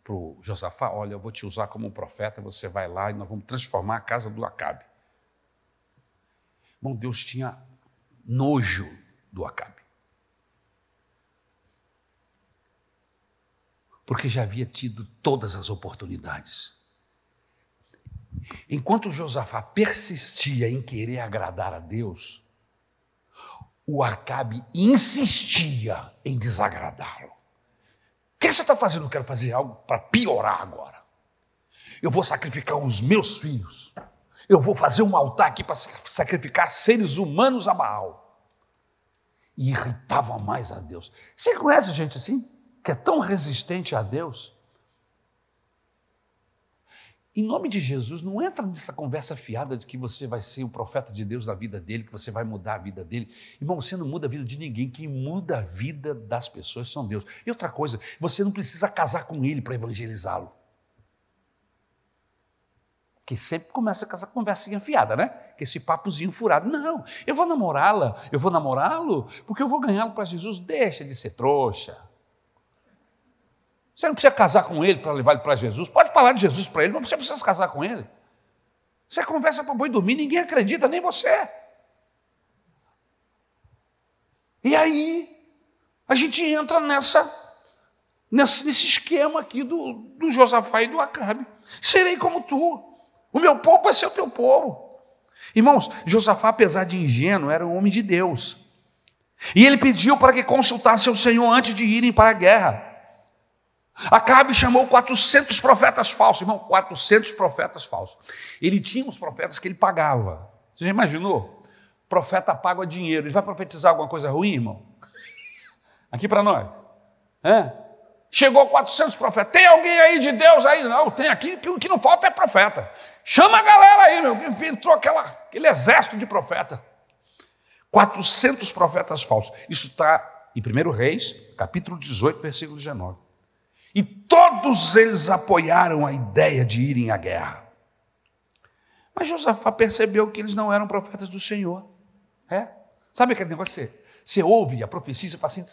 para o Josafá: olha, eu vou te usar como um profeta, você vai lá e nós vamos transformar a casa do Acabe. Bom, Deus tinha nojo do Acabe. Porque já havia tido todas as oportunidades. Enquanto Josafá persistia em querer agradar a Deus, o Acabe insistia em desagradá-lo. O que você está fazendo? Eu quero fazer algo para piorar agora. Eu vou sacrificar os meus filhos. Eu vou fazer um altar aqui para sacrificar seres humanos a Baal. E irritava mais a Deus. Você conhece gente assim? Que é tão resistente a Deus? Em nome de Jesus, não entra nessa conversa fiada de que você vai ser o profeta de Deus na vida dele, que você vai mudar a vida dele. Irmão, você não muda a vida de ninguém. Quem muda a vida das pessoas são Deus. E outra coisa, você não precisa casar com ele para evangelizá-lo. Que sempre começa com essa conversinha fiada, né? Que esse papozinho furado. Não, eu vou namorá-la, eu vou namorá-lo, porque eu vou ganhá-lo para Jesus. Deixa de ser trouxa. Você não precisa casar com ele para levar ele para Jesus. Pode falar de Jesus para ele, mas você precisa casar com ele. Você conversa para boi dormir, ninguém acredita, nem você. E aí, a gente entra nessa, nesse esquema aqui do, do Josafá e do Acabe. Serei como tu. O meu povo vai ser o teu povo. Irmãos, Josafá, apesar de ingênuo, era um homem de Deus. E ele pediu para que consultasse o Senhor antes de irem para a guerra. Acabe chamou 400 profetas falsos, irmão, 400 profetas falsos. Ele tinha uns profetas que ele pagava. Você já imaginou? Profeta paga dinheiro. Ele vai profetizar alguma coisa ruim, irmão? Aqui para nós. É? Chegou 400 profetas. Tem alguém aí de Deus aí? Não, tem aqui, o que não falta é profeta. Chama a galera aí, meu. Entrou aquela, aquele exército de profeta. 400 profetas falsos. Isso está em 1 Reis, capítulo 18, versículo 19. E todos eles apoiaram a ideia de irem à guerra. Mas Josafá percebeu que eles não eram profetas do Senhor. É? Sabe aquele negócio? Você, você ouve a profecia e fala assim: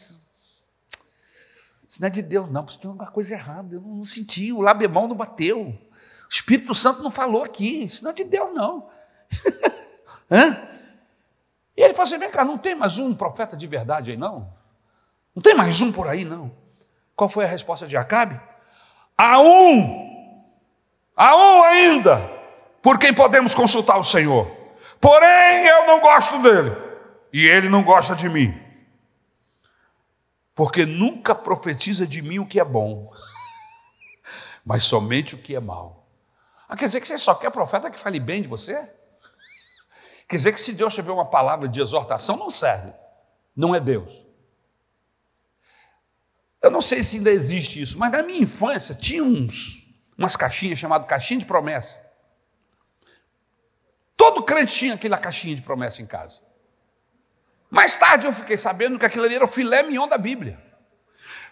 isso não é de Deus, não, isso tem uma coisa errada, eu não senti, o labemão não bateu, o Espírito Santo não falou aqui, isso não é de Deus, não. E ele falou assim: vem cá, não tem mais um profeta de verdade aí, não? Não tem mais um por aí, não? Qual foi a resposta de Acabe? Há um, há um ainda, por quem podemos consultar o Senhor. Porém, eu não gosto dele, e ele não gosta de mim. Porque nunca profetiza de mim o que é bom, mas somente o que é mal. Ah, quer dizer que você só quer profeta que fale bem de você? Quer dizer que se Deus tiver uma palavra de exortação, não serve. Não é Deus. Eu não sei se ainda existe isso, mas na minha infância tinha uns, umas caixinhas chamadas caixinha de promessa. Todo crente tinha aquela caixinha de promessa em casa. Mais tarde eu fiquei sabendo que aquilo ali era o filé mignon da Bíblia.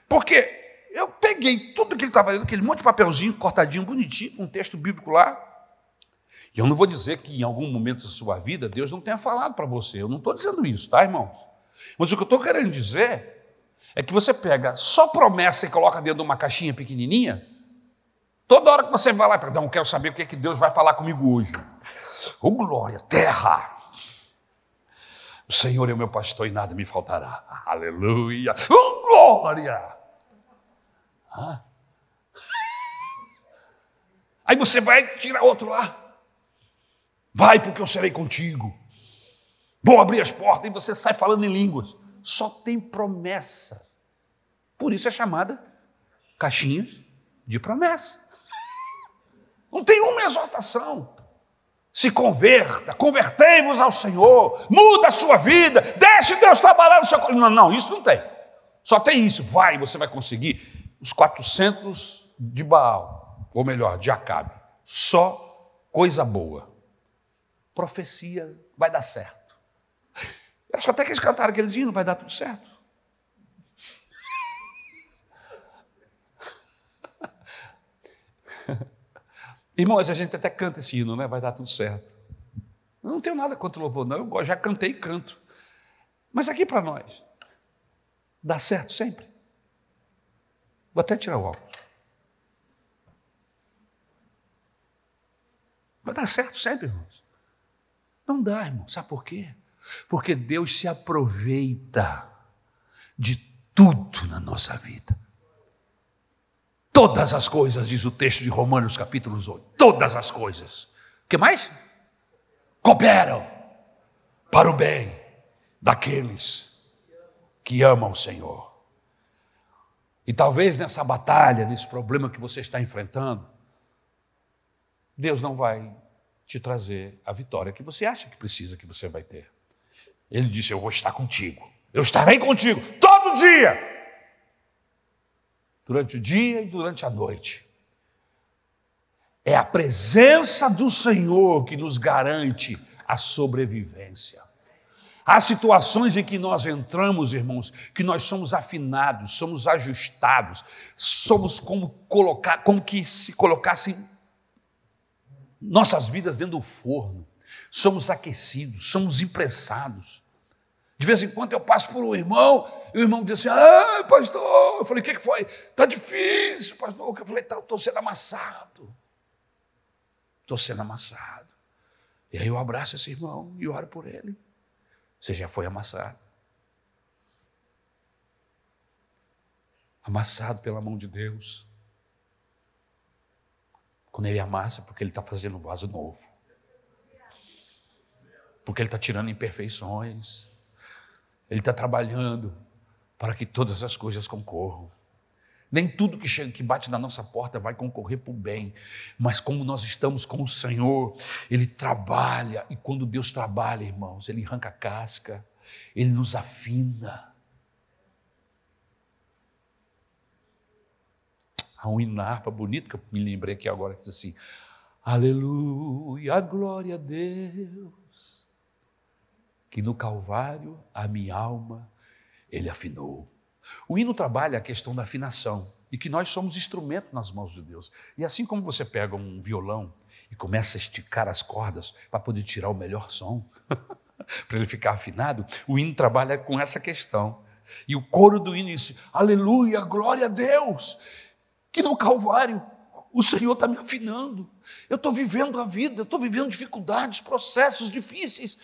Porque eu peguei tudo que ele estava fazendo, aquele monte de papelzinho cortadinho, bonitinho, com um texto bíblico lá. E eu não vou dizer que em algum momento da sua vida Deus não tenha falado para você. Eu não estou dizendo isso, tá, irmãos? Mas o que eu estou querendo dizer é que você pega só promessa e coloca dentro de uma caixinha pequenininha. Toda hora que você vai lá, perdão, quero saber o que é que Deus vai falar comigo hoje. Oh, glória, terra! O Senhor é o meu pastor e nada me faltará. Aleluia! Oh, glória! Ah. Aí você vai tirar outro lá. Vai, porque eu serei contigo. Vou abrir as portas e você sai falando em línguas. só tem promessa. Por isso é chamada caixinhas de promessa. Não tem uma exortação. Se converta, convertei-vos ao Senhor, muda a sua vida, deixe Deus trabalhar no seu coração. Não, não, isso não tem. Só tem isso. Vai, você vai conseguir os 400 de Baal, ou melhor, de Acabe. Só coisa boa. Profecia vai dar certo. Acho até que eles cantaram aquele dia, não vai dar tudo certo. Irmãos, a gente até canta esse hino, né? Vai dar tudo certo. Eu não tenho nada contra o louvor, não. Eu já cantei e canto. Mas aqui para nós, dá certo sempre. Vou até tirar o óculos. Vai dar certo sempre, irmãos. Não dá, irmão. Sabe por quê? Porque Deus se aproveita de tudo na nossa vida. Todas as coisas, diz o texto de Romanos, capítulo 8. Todas as coisas. O que mais? Cooperam para o bem daqueles que amam o Senhor. E talvez nessa batalha, nesse problema que você está enfrentando, Deus não vai te trazer a vitória que você acha que precisa que você vai ter. Ele disse: Eu vou estar contigo. Eu estarei contigo todo dia durante o dia e durante a noite. É a presença do Senhor que nos garante a sobrevivência. Há situações em que nós entramos, irmãos, que nós somos afinados, somos ajustados, somos como colocar, como que se colocassem nossas vidas dentro do forno. Somos aquecidos, somos impressados. De vez em quando eu passo por um irmão, e o irmão diz assim: Ah, pastor. Eu falei: O que, que foi? Está difícil, pastor. Eu falei: Estou tá, sendo amassado. Estou sendo amassado. E aí eu abraço esse irmão e oro por ele. Você já foi amassado. Amassado pela mão de Deus. Quando ele amassa, porque ele está fazendo um vaso novo. Porque ele está tirando imperfeições ele está trabalhando para que todas as coisas concorram. Nem tudo que chega, que bate na nossa porta vai concorrer para o bem, mas como nós estamos com o Senhor, Ele trabalha, e quando Deus trabalha, irmãos, Ele arranca a casca, Ele nos afina. Há um hino harpa bonito que eu me lembrei aqui agora, que diz assim: Aleluia, glória a Deus que no Calvário a minha alma ele afinou. O hino trabalha a questão da afinação e que nós somos instrumento nas mãos de Deus. E assim como você pega um violão e começa a esticar as cordas para poder tirar o melhor som, para ele ficar afinado, o hino trabalha com essa questão. E o coro do hino diz: Aleluia, glória a Deus, que no Calvário o Senhor está me afinando. Eu estou vivendo a vida, estou vivendo dificuldades, processos difíceis,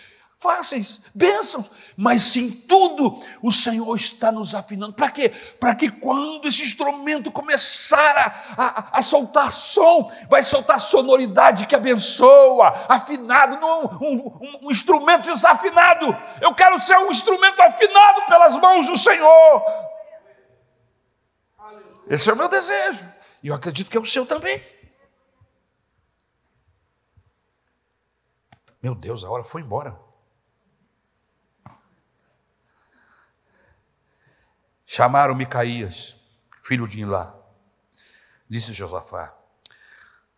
fáceis, bênçãos, mas sim tudo o Senhor está nos afinando. Para quê? Para que quando esse instrumento começar a, a, a, soltar som, vai soltar sonoridade que abençoa, afinado, não um, um, um instrumento desafinado. Eu quero ser um instrumento afinado pelas mãos do Senhor. Esse é o meu desejo, e eu acredito que é o seu também. Meu Deus, a hora foi embora. Chamaram Micaías, filho de Ilá. Disse Josafá: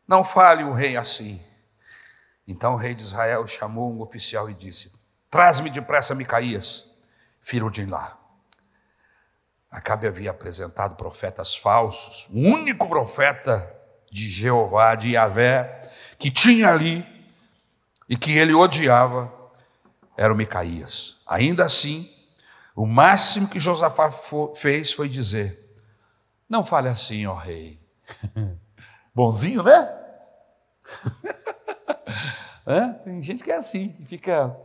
Não fale o rei assim. Então o rei de Israel chamou um oficial e disse: Traz-me depressa Micaías, filho de Ilá. Acabe havia apresentado profetas falsos, o único profeta de Jeová, de Yahvé, que tinha ali e que ele odiava, era o Micaías. Ainda assim, o máximo que Josafá fez foi dizer: Não fale assim, ó rei. Bonzinho, né? Tem gente que é assim, que fica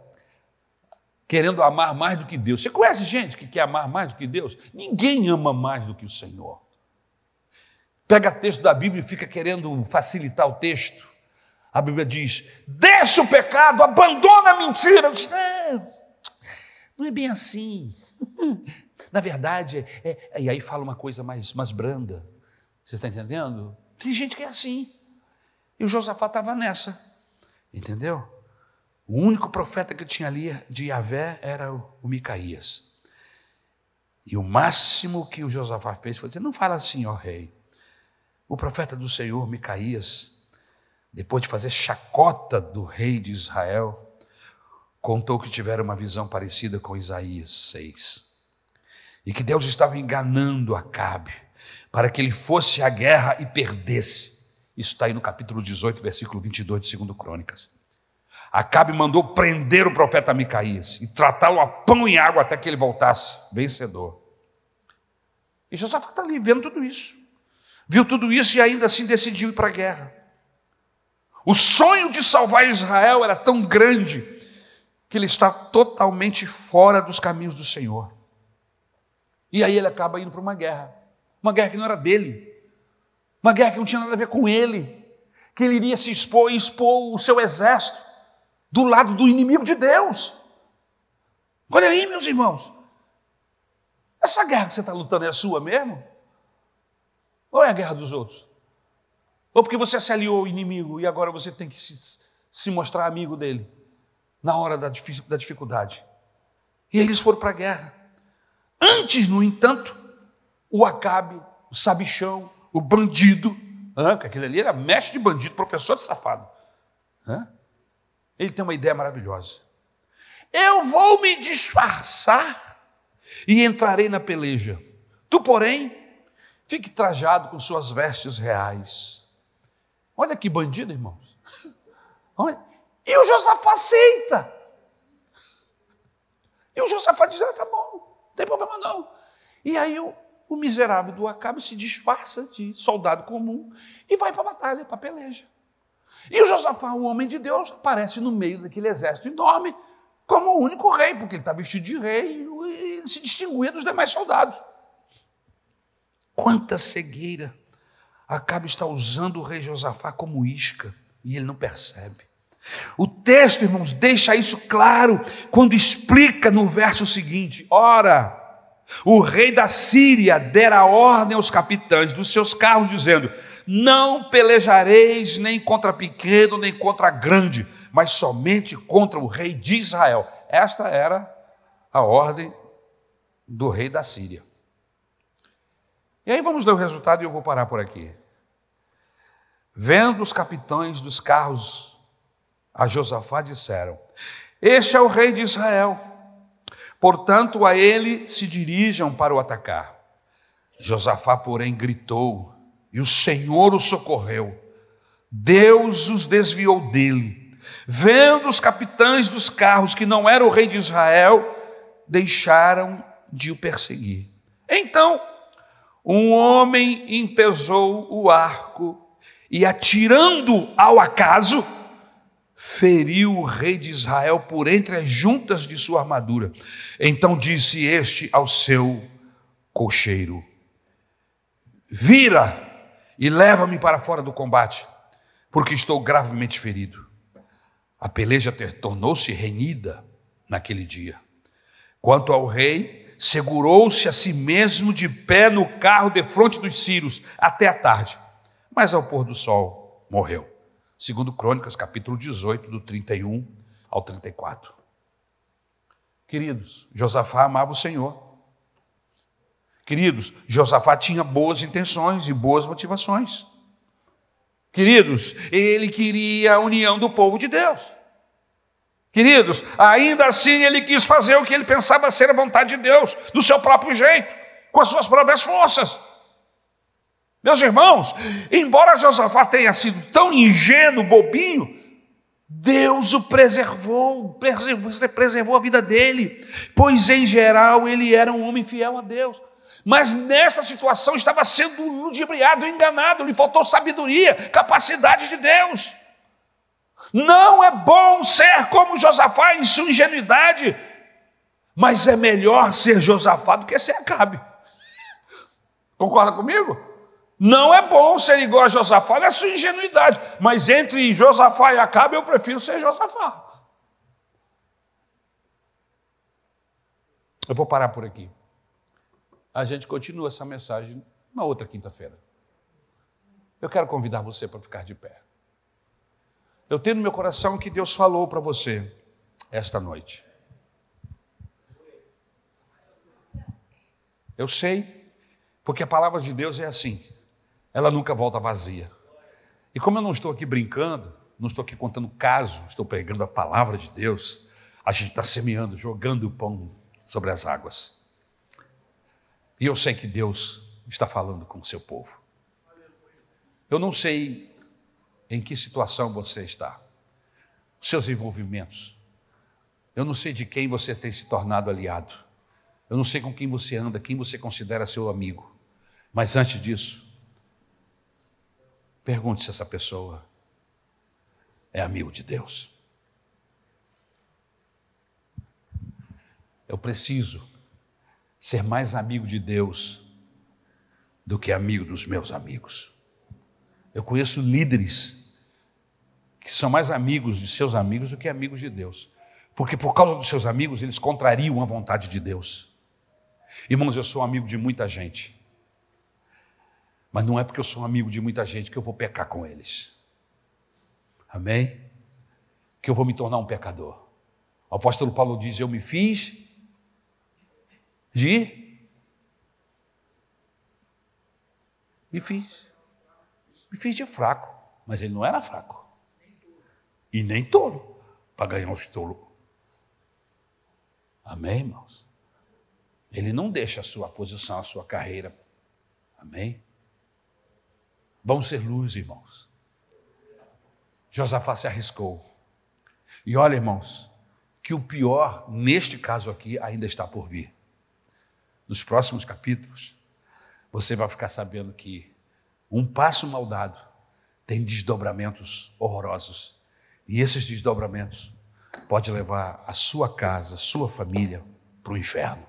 querendo amar mais do que Deus. Você conhece gente que quer amar mais do que Deus? Ninguém ama mais do que o Senhor. Pega texto da Bíblia e fica querendo facilitar o texto. A Bíblia diz: deixa o pecado, abandona a mentira. Diz, não, não é bem assim. Na verdade, é, é, e aí fala uma coisa mais, mais branda. Você está entendendo? Tem gente que é assim. E o Josafá estava nessa. Entendeu? O único profeta que tinha ali de Yahvé era o, o Micaías. E o máximo que o Josafá fez foi dizer: Não fala assim, ó rei. O profeta do Senhor, Micaías, depois de fazer chacota do rei de Israel, contou que tiveram uma visão parecida com Isaías 6. E que Deus estava enganando Acabe para que ele fosse à guerra e perdesse. Isso está aí no capítulo 18, versículo 22 de 2 Crônicas. Acabe mandou prender o profeta Micaías e tratá-lo a pão e água até que ele voltasse vencedor. E Josafá está ali vendo tudo isso. Viu tudo isso e ainda assim decidiu ir para a guerra. O sonho de salvar Israel era tão grande que ele está totalmente fora dos caminhos do Senhor. E aí ele acaba indo para uma guerra. Uma guerra que não era dele. Uma guerra que não tinha nada a ver com ele. Que ele iria se expor e expor o seu exército do lado do inimigo de Deus. Olha aí, meus irmãos. Essa guerra que você está lutando é a sua mesmo? Ou é a guerra dos outros? Ou porque você se aliou ao inimigo e agora você tem que se, se mostrar amigo dele na hora da, da dificuldade? E eles foram para a guerra. Antes, no entanto, o Acabe, o sabichão, o bandido, porque aquele ali era mestre de bandido, professor de safado. Ele tem uma ideia maravilhosa. Eu vou me disfarçar e entrarei na peleja. Tu, porém, fique trajado com suas vestes reais. Olha que bandido, irmãos. Olha. E o Josafá aceita. E o Josafá diz: ah, tá bom, não tem problema não. E aí o, o miserável do Acabe se disfarça de soldado comum e vai para a batalha, para a peleja. E o Josafá, o homem de Deus, aparece no meio daquele exército enorme como o único rei, porque ele está vestido de rei e se distinguia dos demais soldados. Quanta cegueira! Acabe está usando o rei Josafá como isca e ele não percebe. O texto, irmãos, deixa isso claro quando explica no verso seguinte: Ora, o rei da Síria dera ordem aos capitães dos seus carros, dizendo: Não pelejareis nem contra pequeno, nem contra grande, mas somente contra o rei de Israel. Esta era a ordem do rei da Síria. E aí vamos ler o resultado e eu vou parar por aqui. Vendo os capitães dos carros a Josafá disseram: Este é o rei de Israel. Portanto, a ele se dirijam para o atacar. Josafá, porém, gritou, e o Senhor o socorreu. Deus os desviou dele. Vendo os capitães dos carros que não era o rei de Israel, deixaram de o perseguir. Então, um homem entesou o arco e, atirando ao acaso, feriu o rei de Israel por entre as juntas de sua armadura. Então disse este ao seu cocheiro: Vira e leva-me para fora do combate, porque estou gravemente ferido. A peleja tornou-se renhida naquele dia. Quanto ao rei, segurou-se a si mesmo de pé no carro de frente dos sírios até a tarde, mas ao pôr do sol morreu. Segundo Crônicas, capítulo 18, do 31 ao 34. Queridos, Josafá amava o Senhor. Queridos, Josafá tinha boas intenções e boas motivações. Queridos, ele queria a união do povo de Deus. Queridos, ainda assim ele quis fazer o que ele pensava ser a vontade de Deus, do seu próprio jeito, com as suas próprias forças. Meus irmãos, embora Josafá tenha sido tão ingênuo, bobinho, Deus o preservou, preservou, a vida dele, pois em geral ele era um homem fiel a Deus. Mas nesta situação estava sendo ludibriado, enganado, lhe faltou sabedoria, capacidade de Deus. Não é bom ser como Josafá em sua ingenuidade, mas é melhor ser Josafá do que ser Acabe. Concorda comigo? Não é bom ser igual a Josafá na sua ingenuidade, mas entre Josafá e Acabe eu prefiro ser Josafá. Eu vou parar por aqui. A gente continua essa mensagem na outra quinta-feira. Eu quero convidar você para ficar de pé. Eu tenho no meu coração que Deus falou para você esta noite. Eu sei, porque a palavra de Deus é assim, ela nunca volta vazia. E como eu não estou aqui brincando, não estou aqui contando caso, estou pregando a palavra de Deus, a gente está semeando, jogando o pão sobre as águas. E eu sei que Deus está falando com o seu povo. Eu não sei em que situação você está, seus envolvimentos. Eu não sei de quem você tem se tornado aliado. Eu não sei com quem você anda, quem você considera seu amigo. Mas antes disso, pergunte se essa pessoa é amigo de Deus. Eu preciso ser mais amigo de Deus do que amigo dos meus amigos. Eu conheço líderes que são mais amigos de seus amigos do que amigos de Deus. Porque por causa dos seus amigos, eles contrariam a vontade de Deus. Irmãos, eu sou amigo de muita gente. Mas não é porque eu sou amigo de muita gente que eu vou pecar com eles. Amém? Que eu vou me tornar um pecador. O apóstolo Paulo diz: Eu me fiz de. Me fiz. Me fiz de fraco. Mas ele não era fraco. E nem tolo para ganhar os tolos. Amém, irmãos? Ele não deixa a sua posição, a sua carreira. Amém? Vão ser luz, irmãos. Josafá se arriscou. E olha, irmãos, que o pior neste caso aqui ainda está por vir. Nos próximos capítulos, você vai ficar sabendo que um passo mal dado tem desdobramentos horrorosos. E esses desdobramentos pode levar a sua casa, a sua família para o inferno.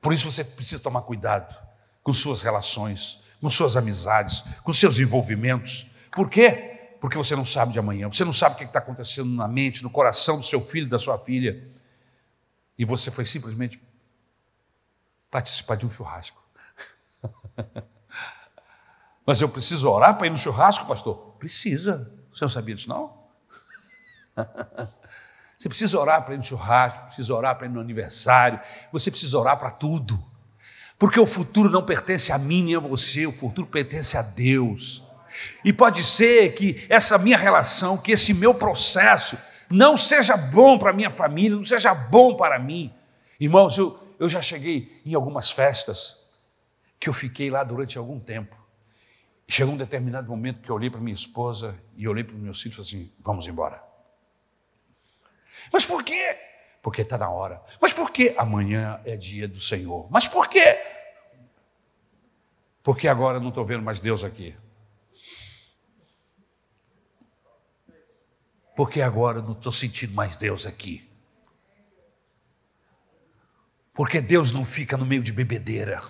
Por isso você precisa tomar cuidado com suas relações, com suas amizades, com seus envolvimentos. Por quê? porque você não sabe de amanhã, você não sabe o que está acontecendo na mente, no coração do seu filho, da sua filha, e você foi simplesmente participar de um churrasco. Mas eu preciso orar para ir no churrasco, pastor? Precisa. Você não sabia disso, não? Você precisa orar para ir no churrasco, precisa orar para ir no aniversário, você precisa orar para tudo. Porque o futuro não pertence a mim nem a você, o futuro pertence a Deus. E pode ser que essa minha relação, que esse meu processo não seja bom para minha família, não seja bom para mim. Irmãos, eu, eu já cheguei em algumas festas que eu fiquei lá durante algum tempo. Chegou um determinado momento que eu olhei para minha esposa e olhei para os meus filhos e falei assim: vamos embora. Mas por quê? Porque está na hora. Mas por quê? Amanhã é dia do Senhor. Mas por quê? Porque agora não estou vendo mais Deus aqui. porque agora não estou sentindo mais Deus aqui. Porque Deus não fica no meio de bebedeira.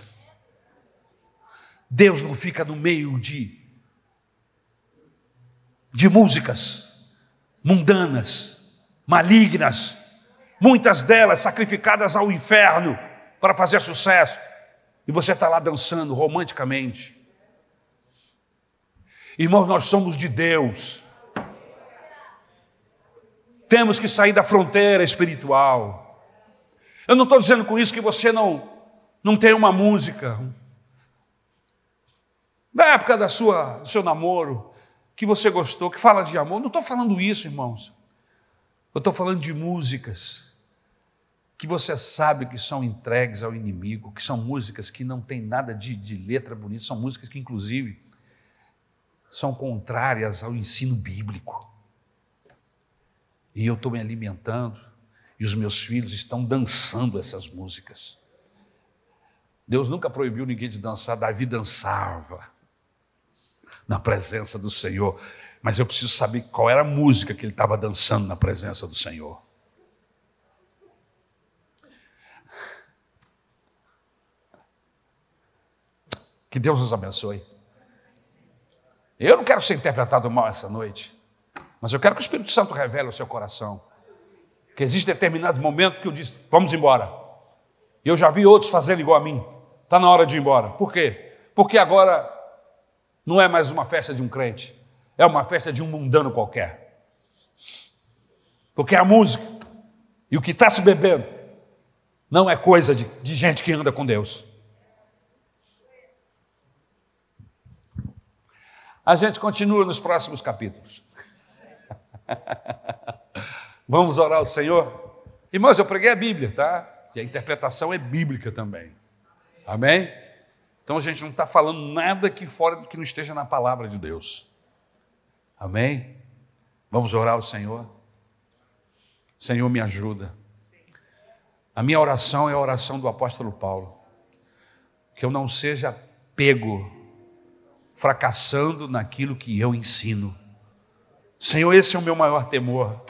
Deus não fica no meio de de músicas mundanas, malignas, muitas delas sacrificadas ao inferno para fazer sucesso. E você está lá dançando romanticamente. Irmãos, nós somos de Deus. Temos que sair da fronteira espiritual. Eu não estou dizendo com isso que você não, não tem uma música. Da época da sua, do seu namoro, que você gostou, que fala de amor. Não estou falando isso, irmãos. Eu estou falando de músicas que você sabe que são entregues ao inimigo, que são músicas que não tem nada de, de letra bonita, são músicas que, inclusive, são contrárias ao ensino bíblico e eu estou me alimentando, e os meus filhos estão dançando essas músicas. Deus nunca proibiu ninguém de dançar, Davi dançava na presença do Senhor, mas eu preciso saber qual era a música que ele estava dançando na presença do Senhor. Que Deus nos abençoe. Eu não quero ser interpretado mal essa noite. Mas eu quero que o Espírito Santo revele ao seu coração que existe determinado momento que eu disse: vamos embora. E eu já vi outros fazendo igual a mim. Está na hora de ir embora. Por quê? Porque agora não é mais uma festa de um crente, é uma festa de um mundano qualquer. Porque a música e o que está se bebendo não é coisa de, de gente que anda com Deus. A gente continua nos próximos capítulos. Vamos orar ao Senhor? Irmãos, eu preguei a Bíblia, tá? E a interpretação é bíblica também. Amém? Então a gente não está falando nada aqui fora do que não esteja na palavra de Deus. Amém? Vamos orar ao Senhor? Senhor, me ajuda. A minha oração é a oração do apóstolo Paulo. Que eu não seja pego fracassando naquilo que eu ensino. Senhor, esse é o meu maior temor.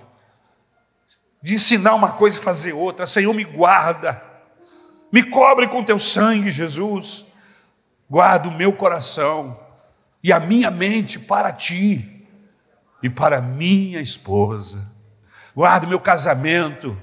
De ensinar uma coisa e fazer outra. Senhor, me guarda. Me cobre com teu sangue, Jesus. Guarda o meu coração e a minha mente para ti e para minha esposa. Guarda o meu casamento.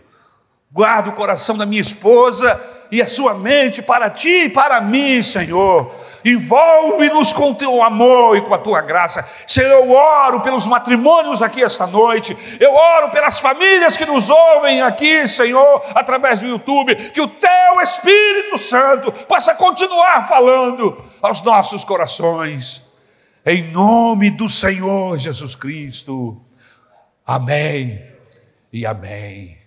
Guarda o coração da minha esposa e a sua mente para ti e para mim, Senhor envolve-nos com teu amor e com a tua graça. Senhor, eu oro pelos matrimônios aqui esta noite, eu oro pelas famílias que nos ouvem aqui, Senhor, através do YouTube, que o teu Espírito Santo possa continuar falando aos nossos corações, em nome do Senhor Jesus Cristo. Amém e amém.